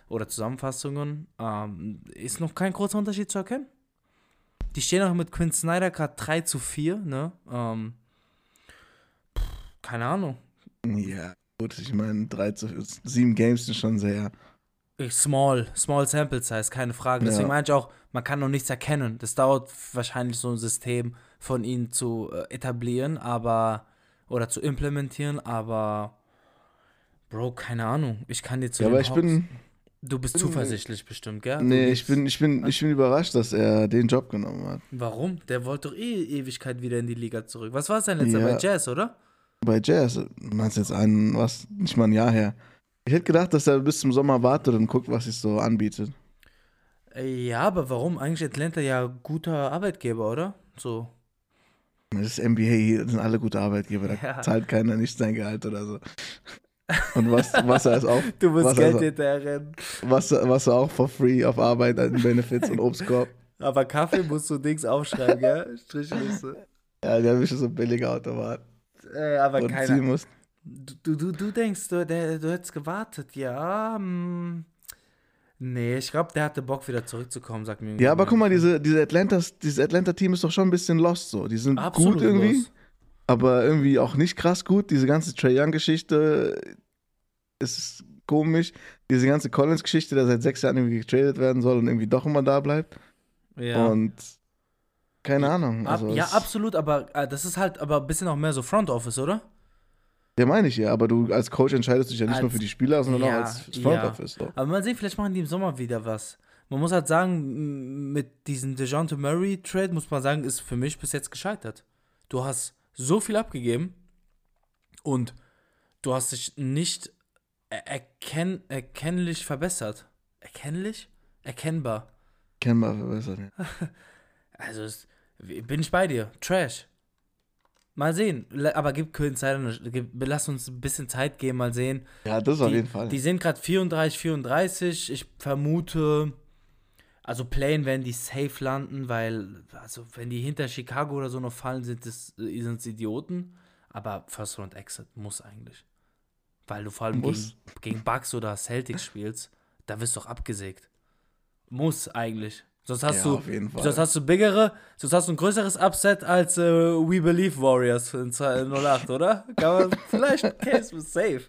oder Zusammenfassungen, ähm, ist noch kein großer Unterschied zu erkennen. Die stehen auch mit Quinn Snyder gerade 3 zu 4, ne? Ähm, pff, keine Ahnung. Ja, gut, ich meine, 3 zu 7 Games sind schon sehr Small, small sample size, keine Frage. Deswegen ja. meine ich auch, man kann noch nichts erkennen. Das dauert wahrscheinlich so ein System von ihnen zu äh, etablieren, aber oder zu implementieren, aber Bro, keine Ahnung. Ich kann dir zu ja, aber ich bin Du bist bin, zuversichtlich bestimmt, gell? Nee, ich bin, ich, bin, ich bin überrascht, dass er den Job genommen hat. Warum? Der wollte doch eh Ewigkeit wieder in die Liga zurück. Was war sein letzter ja, bei Jazz, oder? Bei Jazz, meinst du jetzt einen, was, nicht mal ein Jahr her. Ich hätte gedacht, dass er bis zum Sommer wartet und guckt, was sich so anbietet. Ja, aber warum? Eigentlich Atlanta ja guter Arbeitgeber, oder? So. Das ist NBA, hier sind alle gute Arbeitgeber. Da ja. zahlt keiner nicht sein Gehalt oder so. Und was, Wasser ist auch. Du musst Geld hinterherrennen. Wasser, Wasser auch for free auf Arbeit an Benefits und Obstkorb. Aber Kaffee musst du Dings aufschreiben, ja? Strichliste. Ja, der ich so billige Automat. Äh, aber keiner. Du, du, du denkst, du, der, du hättest gewartet, ja. Hm. Nee, ich glaube, der hatte Bock, wieder zurückzukommen, sagt mir. Ja, aber guck mal, diese, diese Atlantas, dieses Atlanta-Team ist doch schon ein bisschen lost so. Die sind Absolut gut irgendwie, lost. aber irgendwie auch nicht krass gut. Diese ganze Trae Young-Geschichte ist komisch. Diese ganze Collins-Geschichte, der seit sechs Jahren irgendwie getradet werden soll und irgendwie doch immer da bleibt. Ja. Und keine Ahnung. Also ja, absolut, aber äh, das ist halt aber ein bisschen auch mehr so Front Office, oder? Ja, meine ich ja, aber du als Coach entscheidest dich ja nicht als, nur für die Spieler, sondern ja, auch als Front ja. Office. So. Aber mal sehen, vielleicht machen die im Sommer wieder was. Man muss halt sagen, mit diesem DeJounte Murray Trade muss man sagen, ist für mich bis jetzt gescheitert. Du hast so viel abgegeben und du hast dich nicht erkenn erkennlich verbessert. Erkennlich? Erkennbar. Erkennbar verbessert, ja. <laughs> Also, bin ich bei dir. Trash. Mal sehen. Aber gib Köln Zeit, lass uns ein bisschen Zeit geben, mal sehen. Ja, das die, auf jeden Fall. Die sind gerade 34, 34. Ich vermute, also Playen werden die safe landen, weil, also wenn die hinter Chicago oder so noch fallen, sind es sind Idioten. Aber First Round Exit muss eigentlich. Weil du vor allem gegen, gegen Bucks oder Celtics spielst, da wirst du doch abgesägt. Muss eigentlich. Sonst hast ja, du, sonst hast du bigere, sonst hast du ein größeres Upset als äh, We Believe Warriors in 08, oder? Kann man <laughs> vielleicht Case with safe.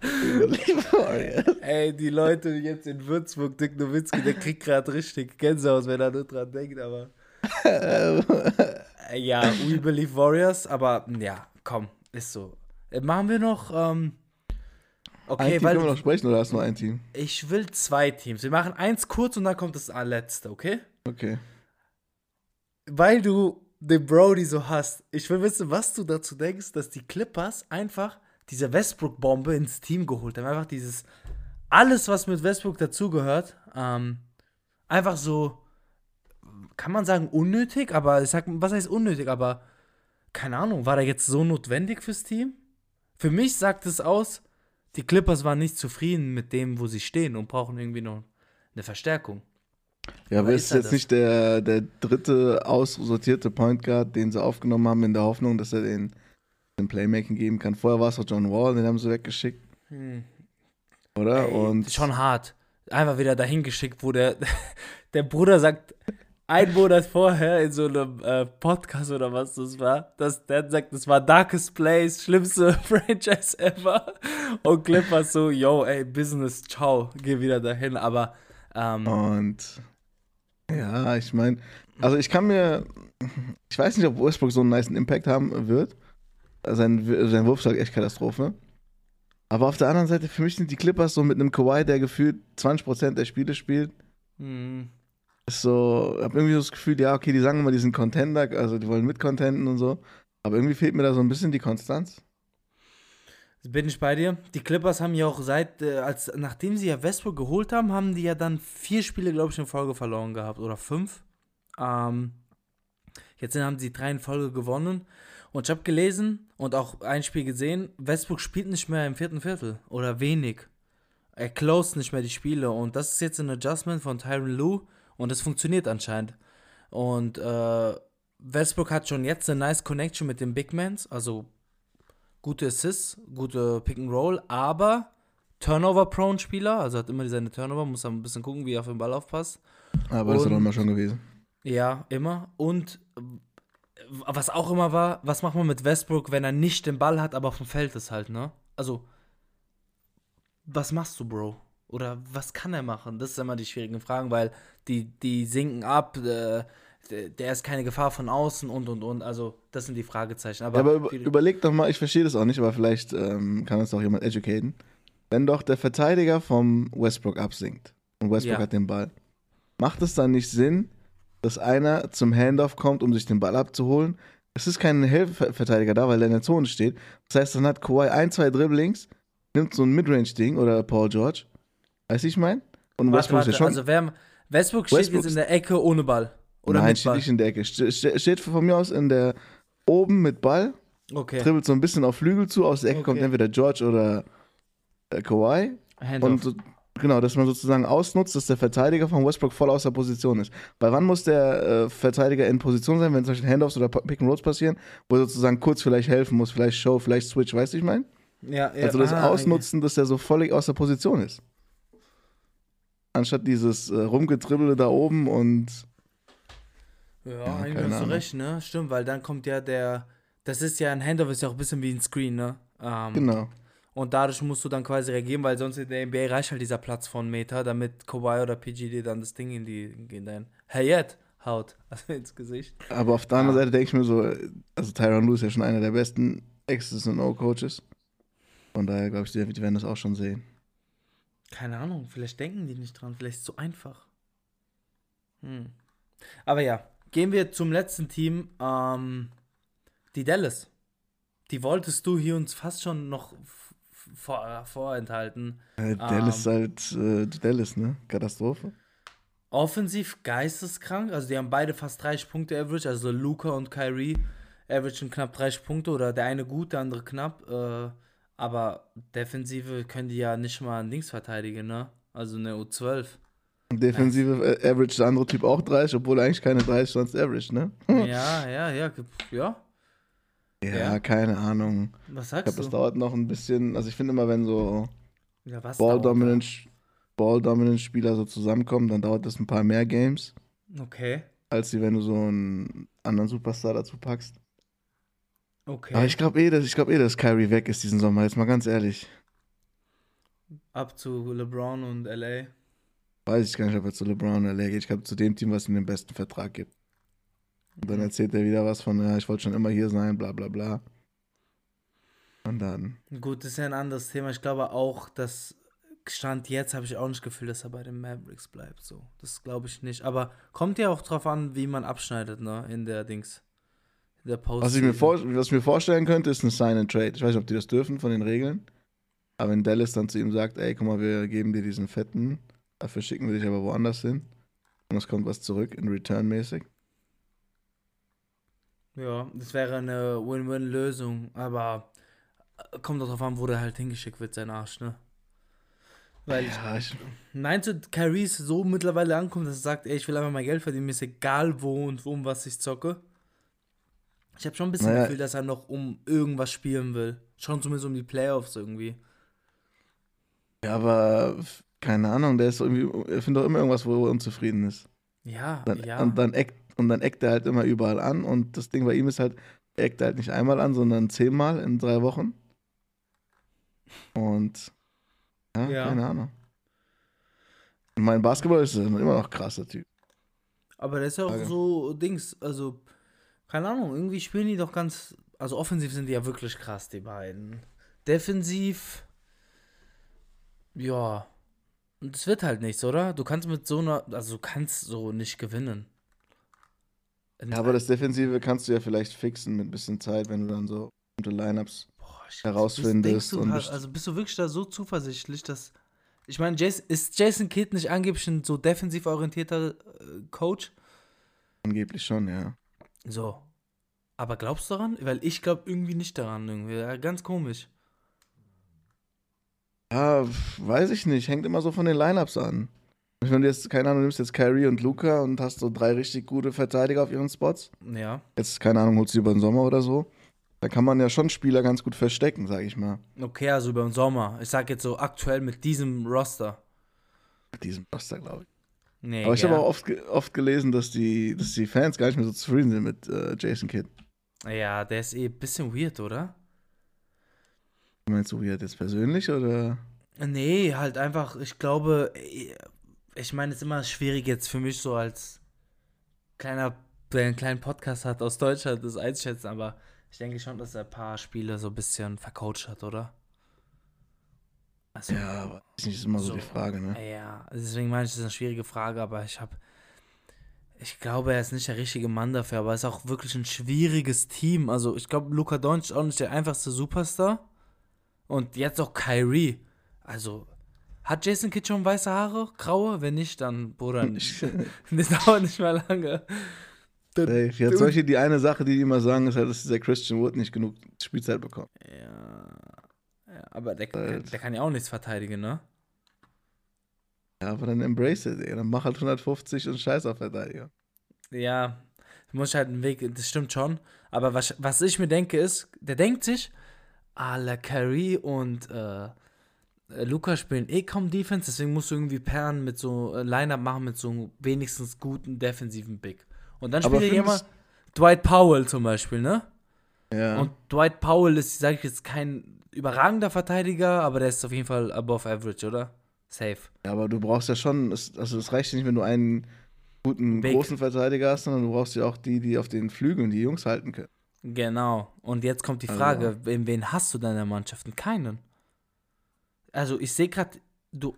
We Believe Warriors. Ey, die Leute jetzt in Würzburg, Dick Nowitzki, der kriegt gerade richtig Gänsehaut, wenn er nur dran denkt, aber. <laughs> ja, We Believe Warriors, aber ja, komm, ist so. Äh, machen wir noch. Ähm, Okay, ein Team weil können wir noch sprechen oder hast du nur ein Team? Ich will zwei Teams. Wir machen eins kurz und dann kommt das letzte, okay? Okay. Weil du den Brody so hast, ich will wissen, was du dazu denkst, dass die Clippers einfach diese Westbrook-Bombe ins Team geholt haben. Einfach dieses, alles, was mit Westbrook dazugehört, ähm, einfach so, kann man sagen, unnötig, aber ich sag, was heißt unnötig, aber keine Ahnung, war der jetzt so notwendig fürs Team? Für mich sagt es aus, die Clippers waren nicht zufrieden mit dem, wo sie stehen und brauchen irgendwie noch eine Verstärkung. Ja, aber ist, ist jetzt das? nicht der, der dritte aussortierte Point Guard, den sie aufgenommen haben, in der Hoffnung, dass er den ein Playmaking geben kann. Vorher war es auch John Wall, den haben sie weggeschickt. Oder? Ey, Und schon hart. Einfach wieder dahin geschickt, wo der, <laughs> der Bruder sagt, ein Monat vorher in so einem äh, Podcast oder was das war, dass der sagt, das war Darkest Place, schlimmste <laughs> Franchise ever. Und Clippers so, yo, ey, Business, ciao, geh wieder dahin. Aber ähm, Und ja, ich meine, also ich kann mir, ich weiß nicht, ob Westbrook so einen nice Impact haben wird. Sein, sein Wurf ist halt echt Katastrophe. Aber auf der anderen Seite, für mich sind die Clippers so mit einem Kawhi, der gefühlt 20% der Spiele spielt. mh, Ist so, hab irgendwie so das Gefühl, ja, okay, die sagen immer, die sind Contender, also die wollen mitcontenten und so. Aber irgendwie fehlt mir da so ein bisschen die Konstanz. bin ich bei dir. Die Clippers haben ja auch seit, äh, als nachdem sie ja Westbrook geholt haben, haben die ja dann vier Spiele, glaube ich, in Folge verloren gehabt oder fünf. Ähm, jetzt haben sie drei in Folge gewonnen. Und ich habe gelesen und auch ein Spiel gesehen, Westbrook spielt nicht mehr im vierten Viertel oder wenig. Er closed nicht mehr die Spiele und das ist jetzt ein Adjustment von Tyron Lue und es funktioniert anscheinend. Und äh, Westbrook hat schon jetzt eine nice Connection mit den Big Mans, also gute Assists, gute Pick and Roll, aber Turnover-prone Spieler, also hat immer seine Turnover, muss ein bisschen gucken, wie er auf den Ball aufpasst. Aber das ist doch Und- immer schon gewesen. Ja, immer. Und was auch immer war, was macht man mit Westbrook, wenn er nicht den Ball hat, aber auf dem Feld ist halt, ne? Also, was machst du, Bro? Oder was kann er machen? Das sind immer die schwierigen Fragen, weil die, die sinken ab, äh, der ist keine Gefahr von außen und und und. Also, das sind die Fragezeichen. Aber, Ja, aber über, überleg doch mal, ich verstehe das auch nicht, aber vielleicht ähm, kann uns doch jemand educaten. Wenn doch der Verteidiger vom Westbrook absinkt und Westbrook Ja. hat den Ball, macht es dann nicht Sinn, dass einer zum Handoff kommt, um sich den Ball abzuholen? Es ist kein Hilfsverteidiger da, weil er in der Zone steht. Das heißt, dann hat Kawhi ein, zwei Dribblings, nimmt so ein Midrange-Ding oder Paul George. Weißt du, ich mein? Und warte, Westbrook ist warte, ja schon. also wer, Westbrook steht Westbrook jetzt in der Ecke ohne Ball. Oder Nein, steht Ball. nicht in der Ecke. Ste- ste- Steht von mir aus in der oben mit Ball Okay. dribbelt so ein bisschen auf Flügel zu, aus der Ecke kommt Okay. entweder George oder äh, Kawhi. Handoff. Und so, genau, dass man sozusagen ausnutzt, dass der Verteidiger von Westbrook voll aus der Position ist. Weil wann muss der äh, Verteidiger in Position sein, wenn solche Handoffs oder Pick and Rolls passieren, wo er sozusagen kurz vielleicht helfen muss, vielleicht Show, vielleicht Switch, weißt du, ich meine? ja, ja, Also das ah, Ausnutzen, dass er so völlig aus der Position ist. Anstatt dieses äh, Rumgetribbele da oben und Ja, Ja, eigentlich hast du recht, ne? Stimmt, weil dann kommt ja der. Das ist ja ein Handoff, ist ja auch ein bisschen wie ein Screen, ne? Ähm, genau. Und dadurch musst du dann quasi reagieren, weil sonst in der NBA reicht halt dieser Platz von Meter, damit Kawhi oder PG dir dann das Ding in die in dein Hayat haut, <laughs> also ins Gesicht. Aber auf der anderen Ah. Seite denke ich mir so, also Tyron Lue ist ja schon einer der besten X's und O-Coaches. Von daher glaube ich, die werden das auch schon sehen. Keine Ahnung, vielleicht denken die nicht dran, vielleicht ist es zu einfach. Hm. Aber ja, gehen wir zum letzten Team, ähm, die Dallas. Die wolltest du hier uns fast schon noch vor, äh, vorenthalten. Äh, Dallas Ähm. ist halt äh, Dallas, ne? Katastrophe. Offensiv geisteskrank, also die haben beide fast 30 Punkte average, also Luca und Kyrie averagen knapp 30 Punkte oder der eine gut, der andere knapp, äh, aber Defensive können die ja nicht mal Dings verteidigen, ne? Also eine U12. Defensive äh, Average der andere Typ auch 30, obwohl eigentlich keine 30 sonst Average, ne? <laughs> ja, ja, ja, ja. Ja, Ja. keine Ahnung. Was Ich sagst glaube, das du? dauert noch ein bisschen. Also ich finde immer, wenn so Ja, was dauert Ball-Dominant Ball Spieler so zusammenkommen, dann dauert das ein paar mehr Games? Okay, als wenn du so einen anderen Superstar dazu packst. Okay. Aber ich glaube eh, dass ich glaube eh, dass Kyrie weg ist diesen Sommer. Jetzt mal ganz ehrlich. Ab zu LeBron und LA. Weiß ich gar nicht, ob er zu LeBron oder LA geht. Ich glaube zu dem Team, was ihm den besten Vertrag gibt. Und dann erzählt er wieder was von, ja, ich wollte schon immer hier sein, bla bla bla. Und dann. Gut, das ist ja ein anderes Thema. Ich glaube auch, dass Stand jetzt habe ich auch nicht Gefühl, dass er bei den Mavericks bleibt. So, das glaube ich nicht. Aber kommt ja auch drauf an, wie man abschneidet, ne? In der Dings. Was ich, mir vor, was ich mir vorstellen könnte, ist ein Sign and Trade. Ich weiß nicht, ob die das dürfen von den Regeln. Aber wenn Dallas dann zu ihm sagt, ey, guck mal, wir geben dir diesen fetten, dafür schicken wir dich aber woanders hin. Und es kommt was zurück, in Return mäßig. Ja, das wäre eine Win-Win-Lösung. Aber äh, kommt doch drauf an, wo der halt hingeschickt wird, sein Arsch, ne? Weil Ja, ich, Meinst du, Kyrie ist so mittlerweile ankommt, dass er sagt, ey, ich will einfach mein Geld verdienen, mir ist egal wo und wo um was ich zocke? Ich habe schon ein bisschen Naja. Gefühl, dass er noch um irgendwas spielen will. Schon zumindest um die Playoffs irgendwie. Ja, aber keine Ahnung, der ist irgendwie, er findet doch immer irgendwas, wo er unzufrieden ist. Ja, Dann, ja. Und dann eckt, und dann eckt er halt immer überall an und das Ding bei ihm ist halt, er eckt halt nicht einmal an, sondern zehnmal in drei Wochen. Und ja, Ja. keine Ahnung. Und mein Basketball ist immer noch krasser Typ. Aber das ist ja auch Frage. so Dings, also, keine Ahnung, irgendwie spielen die doch ganz, also offensiv sind die ja wirklich krass, die beiden. Defensiv, ja, und es wird halt nichts, oder? Du kannst mit so einer, also du kannst so nicht gewinnen. Ja, aber das Defensive kannst du ja vielleicht fixen mit ein bisschen Zeit, wenn du dann so bestimmte Lineups. Herausfindest du, also bist du wirklich da so zuversichtlich, dass, ich meine, Jason, ist Jason Kidd nicht angeblich ein so defensiv orientierter äh, Coach? Angeblich schon, ja. So. Aber glaubst du daran? Weil ich glaube irgendwie nicht daran. Irgendwie. Ja, ganz komisch. Ja, weiß ich nicht. Hängt immer so von den Lineups an. Wenn du jetzt, keine Ahnung, du nimmst jetzt Kyrie und Luca und hast so drei richtig gute Verteidiger auf ihren Spots. Ja. Jetzt, keine Ahnung, holst du über den Sommer oder so. Da kann man ja schon Spieler ganz gut verstecken, sag ich mal. Okay, also über den Sommer. Ich sag jetzt so aktuell mit diesem Roster. Mit diesem Roster, glaube ich. Nee, Aber ich ja. habe auch oft, oft gelesen, dass die, dass die Fans gar nicht mehr so zufrieden sind mit äh, Jason Kidd. Ja, der ist eh ein bisschen weird, oder? Meinst du, hat jetzt persönlich oder? Nee, halt einfach, ich glaube, eh, ich meine, es ist immer schwierig jetzt für mich so als kleiner, der einen kleinen Podcast hat aus Deutschland, das einzuschätzen, aber ich denke schon, dass er ein paar Spiele so ein bisschen vercoacht hat, oder? Also, Ja, weiß ich nicht, ist immer so, So. die Frage, ne? Ja, deswegen meine ich, das ist eine schwierige Frage, aber ich habe, ich glaube, er ist nicht der richtige Mann dafür, aber er ist auch wirklich ein schwieriges Team. Also ich glaube, Luka Doncic ist auch nicht der einfachste Superstar und jetzt auch Kyrie. Also hat Jason Kidd schon weiße Haare, graue? Wenn nicht, dann Bruder, <laughs> Ich- das dauert nicht mal lange. Ja, du- solche, die eine Sache, die die immer sagen, ist halt, dass dieser Christian Wood nicht genug Spielzeit bekommt. Ja aber der, Halt. der kann ja auch nichts verteidigen, ne? Ja, aber dann embrace it, ey. Dann mach halt 150 und scheiß auf Verteidiger. Ja, muss ich halt einen Weg, das stimmt schon. Aber was, was ich mir denke ist, der denkt sich, ah, La Carrie und äh, äh, Luca spielen eh kaum Defense, deswegen musst du irgendwie pairen mit so äh, Line-Up machen mit so einem wenigstens guten defensiven Big. Und dann spielt hier jemand, Dwight Powell zum Beispiel, ne? Ja. Und Dwight Powell ist, sage ich jetzt, kein überragender Verteidiger, aber der ist auf jeden Fall above average, oder? Safe. ja, aber du brauchst ja schon, also es reicht ja nicht, wenn du einen guten, Big. großen Verteidiger hast, sondern du brauchst ja auch die, die auf den Flügeln die Jungs halten können. Genau. Und jetzt kommt die Also- Frage, wen, wen hast du denn in der Mannschaft? Keinen. Also ich sehe gerade, du,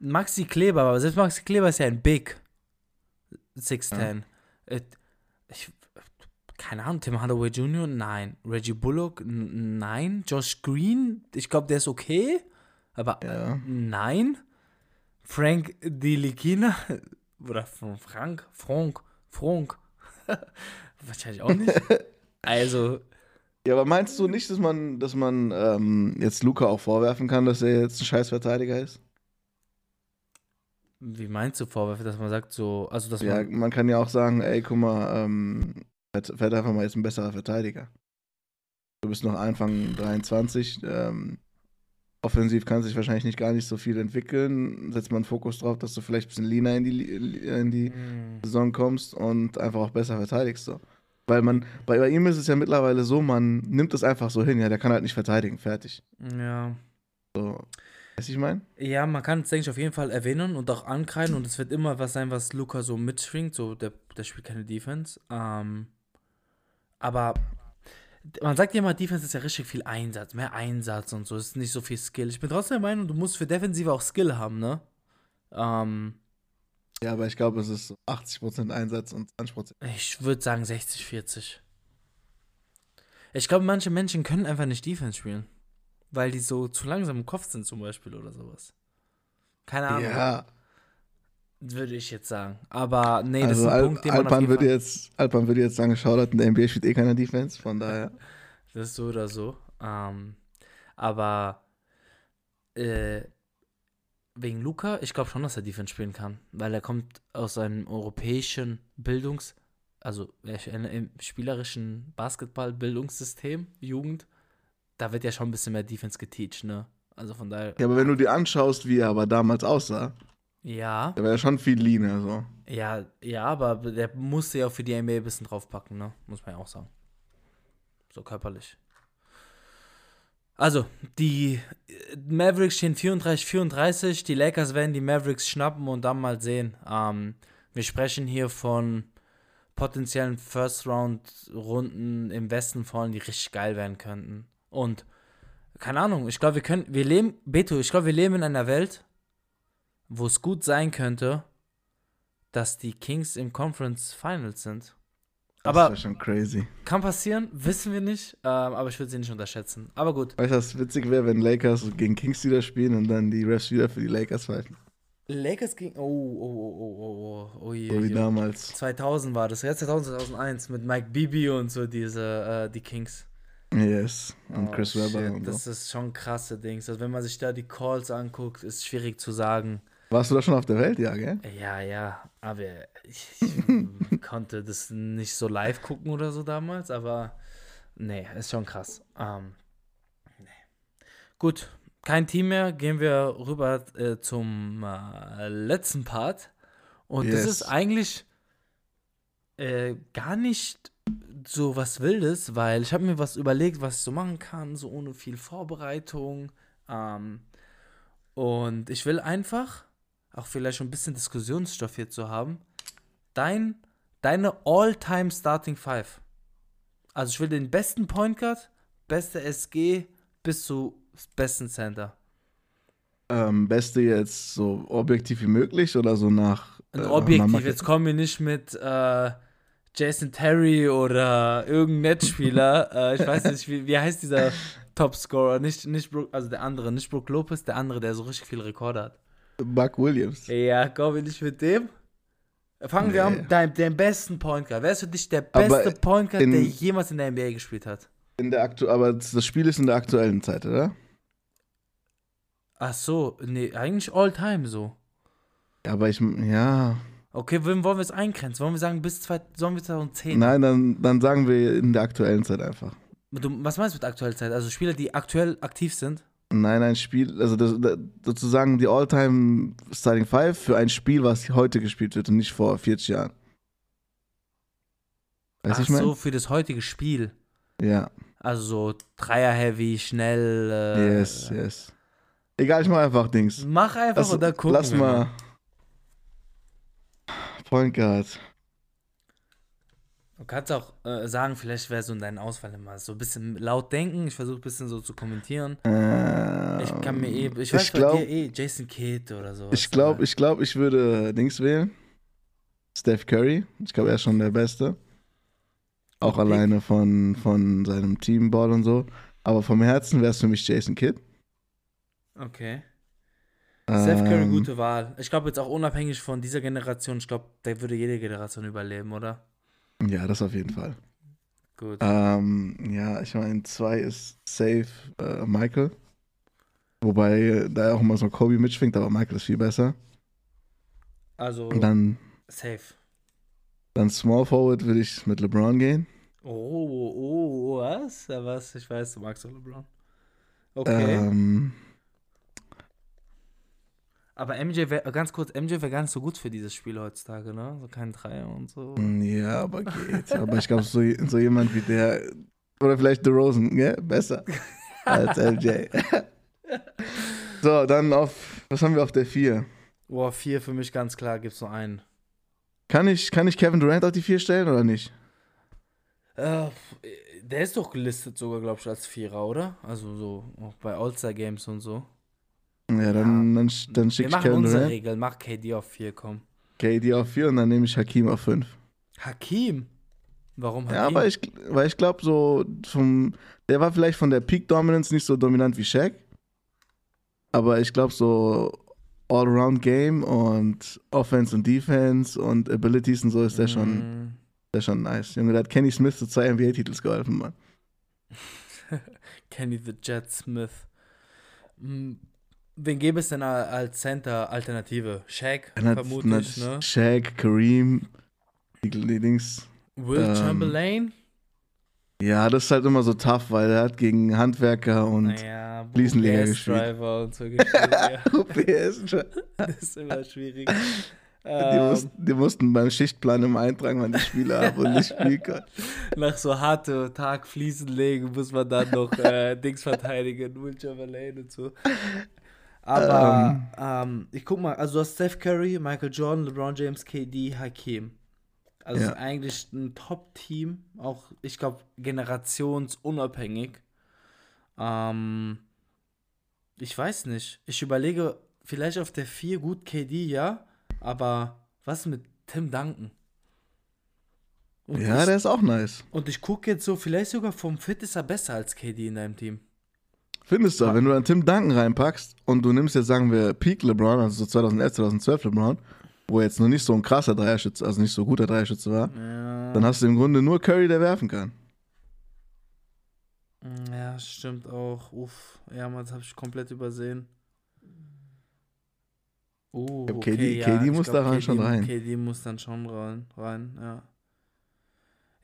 Maxi Kleber, aber selbst Maxi Kleber ist ja ein Big 6'10. Äh, ich, keine Ahnung, Tim Hardaway Jr., nein. Reggie Bullock, nein. Josh Green, ich glaube, der ist okay, aber Ja. äh, nein. Frank Dilikina, <laughs> oder von Frank, Frank, Frank, <laughs> wahrscheinlich auch nicht. <laughs> Also, Ja, aber meinst du nicht, dass man, dass man ähm, jetzt Luca auch vorwerfen kann, dass er jetzt ein scheiß Verteidiger ist? Wie meinst du Vorwürfe, dass man sagt so, also dass Ja, man, man kann ja auch sagen, ey, guck mal, ähm, werd einfach mal jetzt ein besserer Verteidiger. Du bist noch Anfang 23, ähm, offensiv kann sich wahrscheinlich nicht gar nicht so viel entwickeln. Setzt man Fokus drauf, dass du vielleicht ein bisschen leaner in die, in die Hm, Saison kommst und einfach auch besser verteidigst. So. Weil man, bei, bei ihm ist es ja mittlerweile so, man nimmt es einfach so hin, ja, der kann halt nicht verteidigen, fertig. ja. So. Weißt du, ich meine? Ja, man kann es, denke ich, auf jeden Fall erwähnen und auch ankreiden und es wird immer was sein, was Luca so mitschwingt, so der, der spielt keine Defense. Ähm, aber man sagt ja immer, Defense ist ja richtig viel Einsatz, mehr Einsatz und so, es ist nicht so viel Skill. Ich bin trotzdem der Meinung, du musst für Defensive auch Skill haben, ne? Ähm, Ja, aber ich glaube, es ist so 80% Einsatz und 20%. ich würde sagen 60, 40. Ich glaube, manche Menschen können einfach nicht Defense spielen. Weil die so zu langsam im Kopf sind, zum Beispiel, oder sowas. Keine Ahnung. Ja, Würde ich jetzt sagen. Aber nee, das also ist ein Al Punkt, den man Alpan, würde jetzt, Alpan würde jetzt sagen, Shoutout in der NBA spielt eh keiner Defense, von daher. <laughs> Das ist so oder so. Ähm, aber äh, wegen Luca, ich glaube schon, dass er Defense spielen kann. Weil er kommt aus einem europäischen Bildungs... also im spielerischen Basketball-Bildungssystem, Jugend, da wird ja schon ein bisschen mehr Defense geteacht, ne? Also von daher, Ja, aber wenn du dir anschaust, wie er aber damals aussah, ja, der war ja schon viel leaner, so. ja, ja, aber der musste ja auch für die NBA ein bisschen draufpacken, ne? Muss man ja auch sagen. So körperlich. Also, die äh, Mavericks stehen 34-34. Die Lakers werden die Mavericks schnappen und dann mal sehen. Ähm, wir sprechen hier von potenziellen First-Round-Runden im Westen vorne, die richtig geil werden könnten. Und keine Ahnung, ich glaube, wir können, wir leben, Beto, ich glaube, wir leben in einer Welt, wo es gut sein könnte, dass die Kings im Conference Finals sind. Das Aber schon crazy. kann passieren, wissen wir nicht, ähm, aber ich würde sie nicht unterschätzen. Aber gut. Weißt du, was witzig wäre, wenn Lakers gegen Kings wieder spielen und dann die Refs wieder für die Lakers pfeifen? Lakers gegen. Oh, oh, oh, oh, oh, oh, oh je, So wie je. damals. 2000 war das, ja, 2000, 2001 mit Mike Bibi und so diese, äh, die Kings. Yes. Und Oh, Chris Webber und so. Das ist schon krasse Dings. Also wenn man sich da die Calls anguckt, ist schwierig zu sagen. Warst du da schon auf der Welt, ja, gell? Ja, ja, aber ich, ich <laughs> konnte das nicht so live gucken oder so damals, aber nee, ist schon krass. Ähm, nee. Gut, kein Team mehr, gehen wir rüber äh, zum äh, letzten Part. Und das Yes. ist eigentlich äh, gar nicht so was Wildes, weil ich habe mir was überlegt, was ich so machen kann, so ohne viel Vorbereitung. Ähm, und ich will einfach, auch vielleicht schon ein bisschen Diskussionsstoff hier zu haben, dein, deine All-Time Starting Five. Also ich will den besten Point Guard, beste SG bis zu besten Center. Ähm, Beste jetzt so objektiv wie möglich oder so nach. Äh, objektiv, jetzt kommen wir nicht mit äh, Jason Terry oder irgendein Netzspieler. <laughs> äh, ich weiß nicht, wie, wie heißt dieser Topscorer? Nicht, nicht Brook, also der andere, nicht Brook Lopez, der andere, der so richtig viele Rekorde hat. Buck Williams. Ja, kommen wir nicht mit dem. Fangen wir Nee. an, dein, den besten Point Guard. Wer ist für dich der Aber beste Point Guard, in- der jemals in der NBA gespielt hat? In der aktu aber das Spiel ist in der aktuellen Zeit, oder? Ach so, nee, eigentlich all time so. Ja, aber ich, ja. Okay, wem wollen wir es eingrenzen? Wollen wir sagen bis zwei, sollen wir 2010? Nein, dann, dann sagen wir in der aktuellen Zeit einfach. Du, was meinst du mit aktueller Zeit? Also Spieler, die aktuell aktiv sind? Nein, ein Spiel, also das, das, sozusagen die All-Time Starting Five für ein Spiel, was heute gespielt wird und nicht vor 40 Jahren. Weißt Ach ich meine? so, für das heutige Spiel. Ja, Also so Dreier-Heavy, schnell. Äh, yes, yes. Egal, ich mach einfach Dings. Mach einfach Lass, und dann gucken lass mal. Point Guard. Du kannst auch äh, sagen, vielleicht wäre so in deinen Auswahl immer so ein bisschen laut denken. Ich versuche ein bisschen so zu kommentieren. Äh, Ich kann mir eh, ich ich weiß bei glaub- dir eh, Jason Kidd oder so. Ich glaube, ich, glaub, ich würde Dings wählen. Steph Curry. Ich glaube, er ist schon der Beste. Auch Pick. alleine von, von seinem Teamball und so. Aber vom Herzen wäre es für mich Jason Kidd. Okay. Steph Curry, Ähm, gute Wahl. Ich glaube jetzt auch unabhängig von dieser Generation, ich glaube, der würde jede Generation überleben, oder? Ja, das auf jeden Fall. Gut. Ähm, ja, ich meine, zwei ist safe äh, Michael. Wobei da auch immer so Kobe mitschwingt, aber Michael ist viel besser. Also, Und dann, safe. dann Small Forward würde ich mit LeBron gehen. Oh, oh, was? Ja, was? Ich weiß, du magst doch LeBron. Okay. Ähm, Aber MJ wäre, ganz kurz, MJ wäre gar nicht so gut für dieses Spiel heutzutage, ne? So kein Dreier und so. ja, aber geht. aber ich glaube, so, so jemand wie der, oder vielleicht DeRozan, ja, besser <laughs> als LJ. so, dann auf, was haben wir auf der 4? Boah, vier für mich ganz klar, gibt's nur einen. Kann ich, kann ich Kevin Durant auf die 4 stellen oder nicht? Äh, der ist doch gelistet sogar, glaube ich, als Vierer, oder? Also so, auch bei All-Star-Games und so. Ja, dann, dann, dann schicke ich Kevin unsere Durant. Regel, mach KD auf vier, komm. KD auf 4 und dann nehme ich Hakim auf 5. Hakim? Warum Hakim? Ja, aber ich, weil ich glaube, so vom, der war vielleicht von der Peak Dominance nicht so dominant wie Shaq. Aber ich glaube, so All-Around-Game und Offense und Defense und Abilities und so ist der schon, Mm, der schon nice. Junge, da hat Kenny Smith zu zwei NBA-Titels geholfen, Mann. <laughs> Kenny the Jet Smith. Wen gäbe es denn als Center-Alternative? Shaq, hat, vermutlich, dann ne? Shaq, Kareem, die, die Dings, Will Ähm, Chamberlain? Ja, das ist halt immer so tough, weil er hat gegen Handwerker und Naja, Fliesenleger gespielt. Driver und so gespielt. ja. <laughs> UPS. schon. Das ist immer schwierig. Die, Ähm, mussten, die mussten beim Schichtplan immer eintragen, wann die Spieler ab und nicht spielen können. <laughs> nach so harte Tag Fliesen legen, muss man dann noch äh, Dings verteidigen, Will Chamberlain und so. Aber ähm, ich guck mal, also du hast Steph Curry, Michael Jordan, LeBron James, KD, Hakim. Also Ja. ist eigentlich ein Top-Team, auch ich glaube generationsunabhängig. Ähm, ich weiß nicht. Ich überlege, vielleicht auf der 4 gut KD, ja, aber was mit Tim Duncan? Und Ja, ich, der ist auch nice. und ich gucke jetzt so, vielleicht sogar vom Fit ist er besser als KD in deinem Team. Findest du, wenn du dann Tim Duncan reinpackst und du nimmst jetzt, sagen wir, Peak LeBron, also so 2011, 2012 LeBron, wo er jetzt noch nicht so ein krasser Dreierschütze, also nicht so guter Dreierschütze war, Ja, dann hast du im Grunde nur Curry, der werfen kann. ja stimmt auch. Uff, ja, man, das habe ich komplett übersehen. Uh, Ja, okay, KD ja, KD muss glaub, da rein, schon rein. KD muss dann schon rein, rein, ja.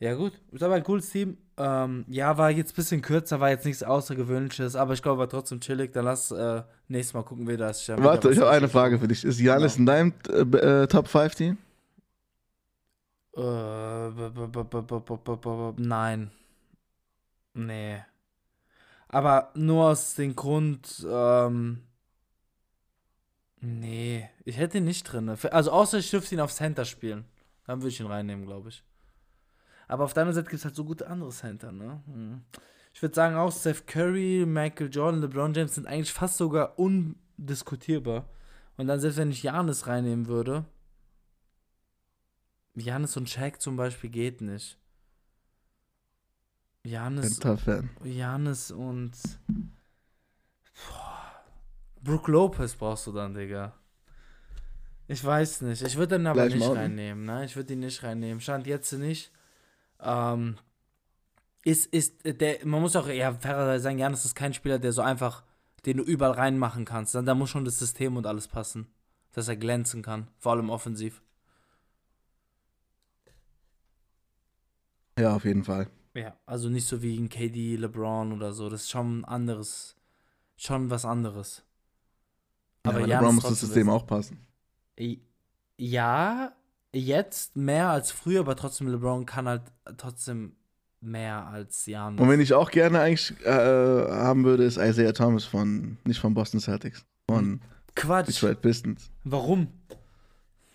Ja, gut. Ist aber ein cooles Team. Ähm, ja, war jetzt ein bisschen kürzer, war jetzt nichts Außergewöhnliches, aber ich glaube, war trotzdem chillig. Dann lass äh, nächstes Mal gucken, wer das ist. Warte, ich habe eine Frage für dich. Ist Janis genau. in deinem äh, Top 5 Team? Äh, nein. Nee. Aber nur aus dem Grund, ähm, nee, ich hätte ihn nicht drin. Also außer ich dürfte ihn auf Center spielen. Dann würde ich ihn reinnehmen, glaube ich. Aber auf der anderen Seite gibt es halt so gute andere Center, ne? Hm. Ich würde sagen, auch Steph Curry, Michael Jordan, LeBron James sind eigentlich fast sogar undiskutierbar. Und dann selbst wenn ich Janis reinnehmen würde, Janis und Shaq zum Beispiel geht nicht. Janis. Janis und Boah. Brook Lopez brauchst du dann, Digga. Ich weiß nicht. Ich würde den aber Gleich nicht Mountain. reinnehmen, ne? Ich würde ihn nicht reinnehmen. Stand jetzt nicht. Ähm, ist, ist, der, man muss auch eher fairerweise sagen, Janis ist kein Spieler, der so einfach, den du überall reinmachen kannst. Da muss schon das System und alles passen. Dass er glänzen kann. Vor allem offensiv. Ja, auf jeden Fall. Ja, also nicht so wie ein KD, LeBron oder so. Das ist schon ein anderes, schon was anderes. Aber ja, LeBron muss das System besser. auch passen. Ja, jetzt mehr als früher, aber trotzdem LeBron kann halt trotzdem mehr als Janis. Und wenn ich auch gerne eigentlich äh, haben würde, ist Isaiah Thomas von, nicht von Boston Celtics, von Quatsch. Detroit Pistons. Warum?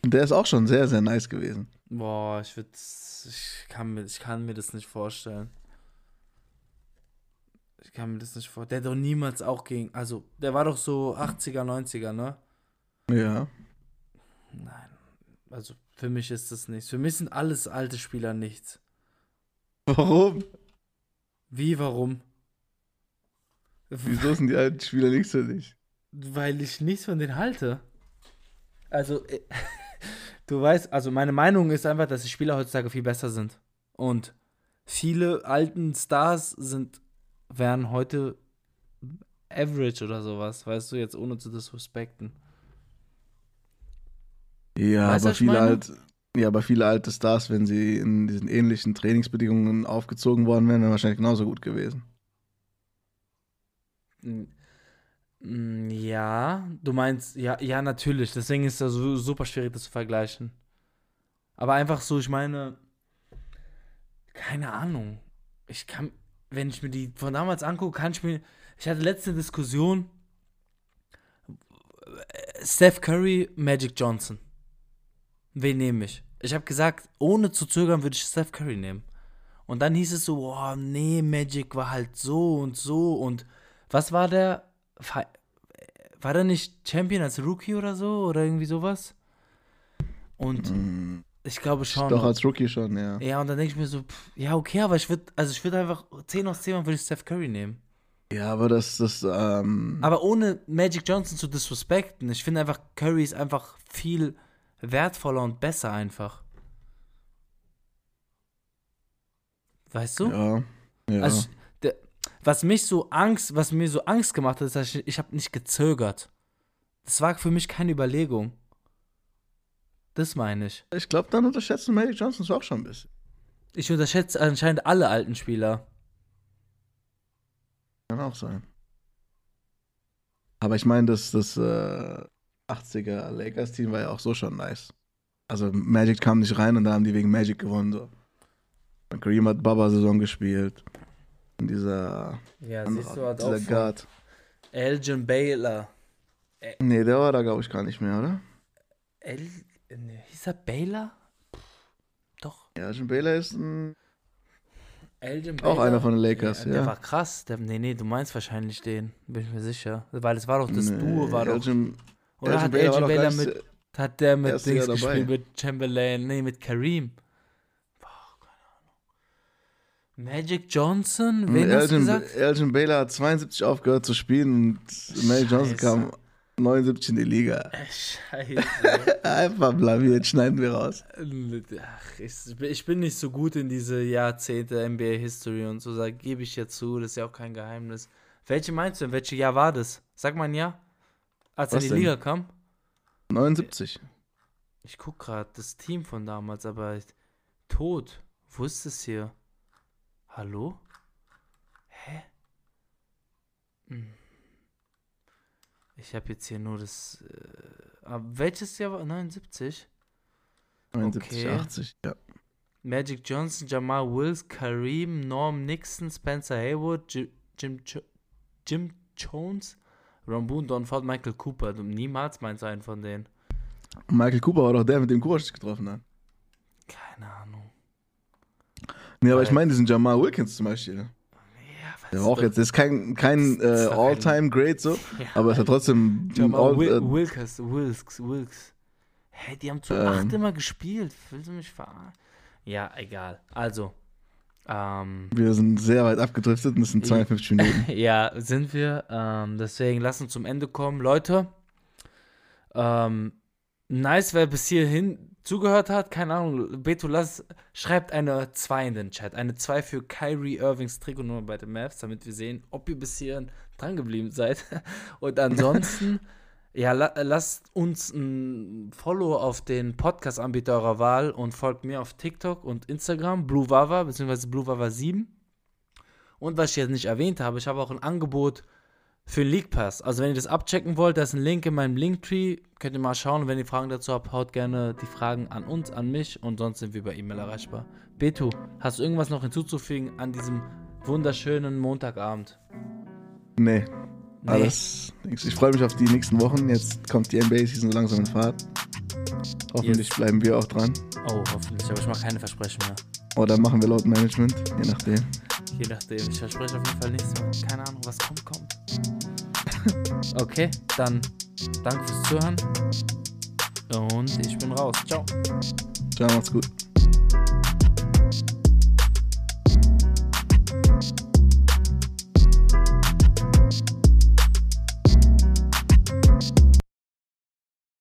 Der ist auch schon sehr, sehr nice gewesen. Boah, ich würde, ich kann mir, ich kann mir das nicht vorstellen. Ich kann mir das nicht vorstellen. Der hat doch niemals auch gegen, also der war doch so 80er, 90er, ne? Ja. Nein. Also für mich ist das nichts. Für mich sind alles alte Spieler nichts. Warum? Wie, warum? Wieso sind die alten Spieler nichts für dich? Weil ich nichts von denen halte. Also, äh, <laughs> du weißt, also meine Meinung ist einfach, dass die Spieler heutzutage viel besser sind. Und viele alten Stars sind, wären heute average oder sowas, weißt du, jetzt ohne zu disrespekten. Ja, Weißt aber viele meine? alt, ja, aber viele alte Stars, wenn sie in diesen ähnlichen Trainingsbedingungen aufgezogen worden wären, wären wahrscheinlich genauso gut gewesen. Mm, mm, Ja, du meinst, ja, ja, natürlich. Deswegen ist das super schwierig, das zu vergleichen. Aber einfach so, ich meine, keine Ahnung. Ich kann, wenn ich mir die von damals angucke, kann ich mir. Ich hatte letzte Diskussion. Steph Curry, Magic Johnson. Wen nehme ich? Ich habe gesagt, ohne zu zögern würde ich Steph Curry nehmen. Und dann hieß es so, boah, nee, Magic war halt so und so und was war der? War der nicht Champion als Rookie oder so? Oder irgendwie sowas? Und Mhm. ich glaube schon. Doch als Rookie schon, ja. ja, und dann denke ich mir so, pff, ja, okay, aber ich würde, also ich würde einfach 10 aus 10 Mal würde ich Steph Curry nehmen. Ja, aber das, das, ähm, Aber ohne Magic Johnson zu disrespekten. Ich finde einfach, Curry ist einfach viel wertvoller und besser einfach. Weißt du? ja. Ja. Also, der, was mich so Angst, was mir so Angst gemacht hat, ist, dass ich, ich habe nicht gezögert. Das war für mich keine Überlegung. Das meine ich. ich glaube, dann unterschätzen Magic Johnson auch schon ein bisschen. Ich unterschätze anscheinend alle alten Spieler. Kann auch sein. Aber ich meine, das, das äh, 80er Lakers-Team war ja auch so schon nice. Also Magic kam nicht rein und da haben die wegen Magic gewonnen. So. Und Kareem hat Baba-Saison gespielt. Und dieser, Ja, andere- siehst du, hat dieser auch Guard. Elgin Baylor. Nee, der war da, glaube ich, gar nicht mehr, oder? El, ne, hieß er Baylor? Doch. Ja, Jim Baylor ist ein. Elgin Auch einer von den Lakers, Der ja. war krass. Der, nee, nee, du meinst wahrscheinlich den. Bin ich mir sicher. Weil es war doch das Duo, war doch. Oder Elgin hat doch Baylor mit. Hat der mit Dings Jahr dabei. gespielt, mit Chamberlain, nee, mit Kareem. Boah, keine Ahnung. Magic Johnson? Wen hast du Elgin, gesagt? Elgin Baylor hat 72 aufgehört zu spielen und Magic Johnson kam 79 in die Liga. Äh, Scheiße. <laughs> Einfach blamiert, schneiden wir raus. Ach, ich, bin nicht so gut in diese Jahrzehnte NBA History und so, gebe ich ja zu, das ist ja auch kein Geheimnis. Welche meinst du denn? Welches Jahr war das? Sag mal ein Jahr. Als er in die denn? Liga kam? 79. Ich guck gerade das Team von damals, aber ich- tot. Wo ist es hier? Hallo? Hä? Hm. Ich habe jetzt hier nur das. Äh, aber welches Jahr war? 79? 79, Okay. 80, ja. Magic Johnson, Jamal Wills, Kareem, Norm Nixon, Spencer Haywood, Jim, Jim, Jim Jones, Ron Boone, Don Ford, Michael Cooper. Du niemals meinst du einen von denen. Michael Cooper war doch der, mit dem Kurosch getroffen hat. Keine Ahnung. Nee, aber ich Weil- meine diesen Jamal Wilkins zum Beispiel. Ja, Der war auch jetzt, das ist kein, kein äh, All-Time-Great so, <laughs> Ja, aber ist ja trotzdem All, Wil äh, Wilkes, Wilkes, Wilkes. Hä, die haben zu Ähm. acht immer gespielt. Willst du mich verarschen? Ja, egal. Also, ähm, Wir sind sehr weit abgedriftet und es sind 52 Minuten. <laughs> ja, sind wir. Ähm, deswegen lass uns zum Ende kommen. Leute, ähm, nice, wer bis hierhin zugehört hat. Keine Ahnung, Beto, lass, schreibt eine 2 in den Chat. Eine 2 für Kyrie Irvings Trikotnummer bei den Mavs, damit wir sehen, ob ihr bis hierhin dran geblieben seid. <laughs> Und ansonsten, ja, la, lasst uns ein Follow auf den Podcast-Anbieter eurer Wahl und folgt mir auf TikTok und Instagram, Blue Wawa, beziehungsweise Blue Wawa 7. Und was ich jetzt nicht erwähnt habe, ich habe auch ein Angebot für den League Pass. Also wenn ihr das abchecken wollt, da ist ein Link in meinem Linktree. Könnt ihr mal schauen. Wenn ihr Fragen dazu habt, haut gerne die Fragen an uns, an mich und sonst sind wir bei E-Mail erreichbar. Beto, hast du irgendwas noch hinzuzufügen an diesem wunderschönen Montagabend? Nee, Nee. alles. Ich freue mich auf die nächsten Wochen. Jetzt kommt die NBA-Season langsam in Fahrt. Hoffentlich Yes. bleiben wir auch dran. Oh, hoffentlich. Aber ich mache keine Versprechen mehr. Oder machen wir laut Management, je nachdem. Je nachdem. Ich verspreche auf jeden Fall nichts mehr. Keine Ahnung, was kommt, kommt. <laughs> Okay, dann danke fürs Zuhören. Und ich bin raus. Ciao. Ciao, macht's gut.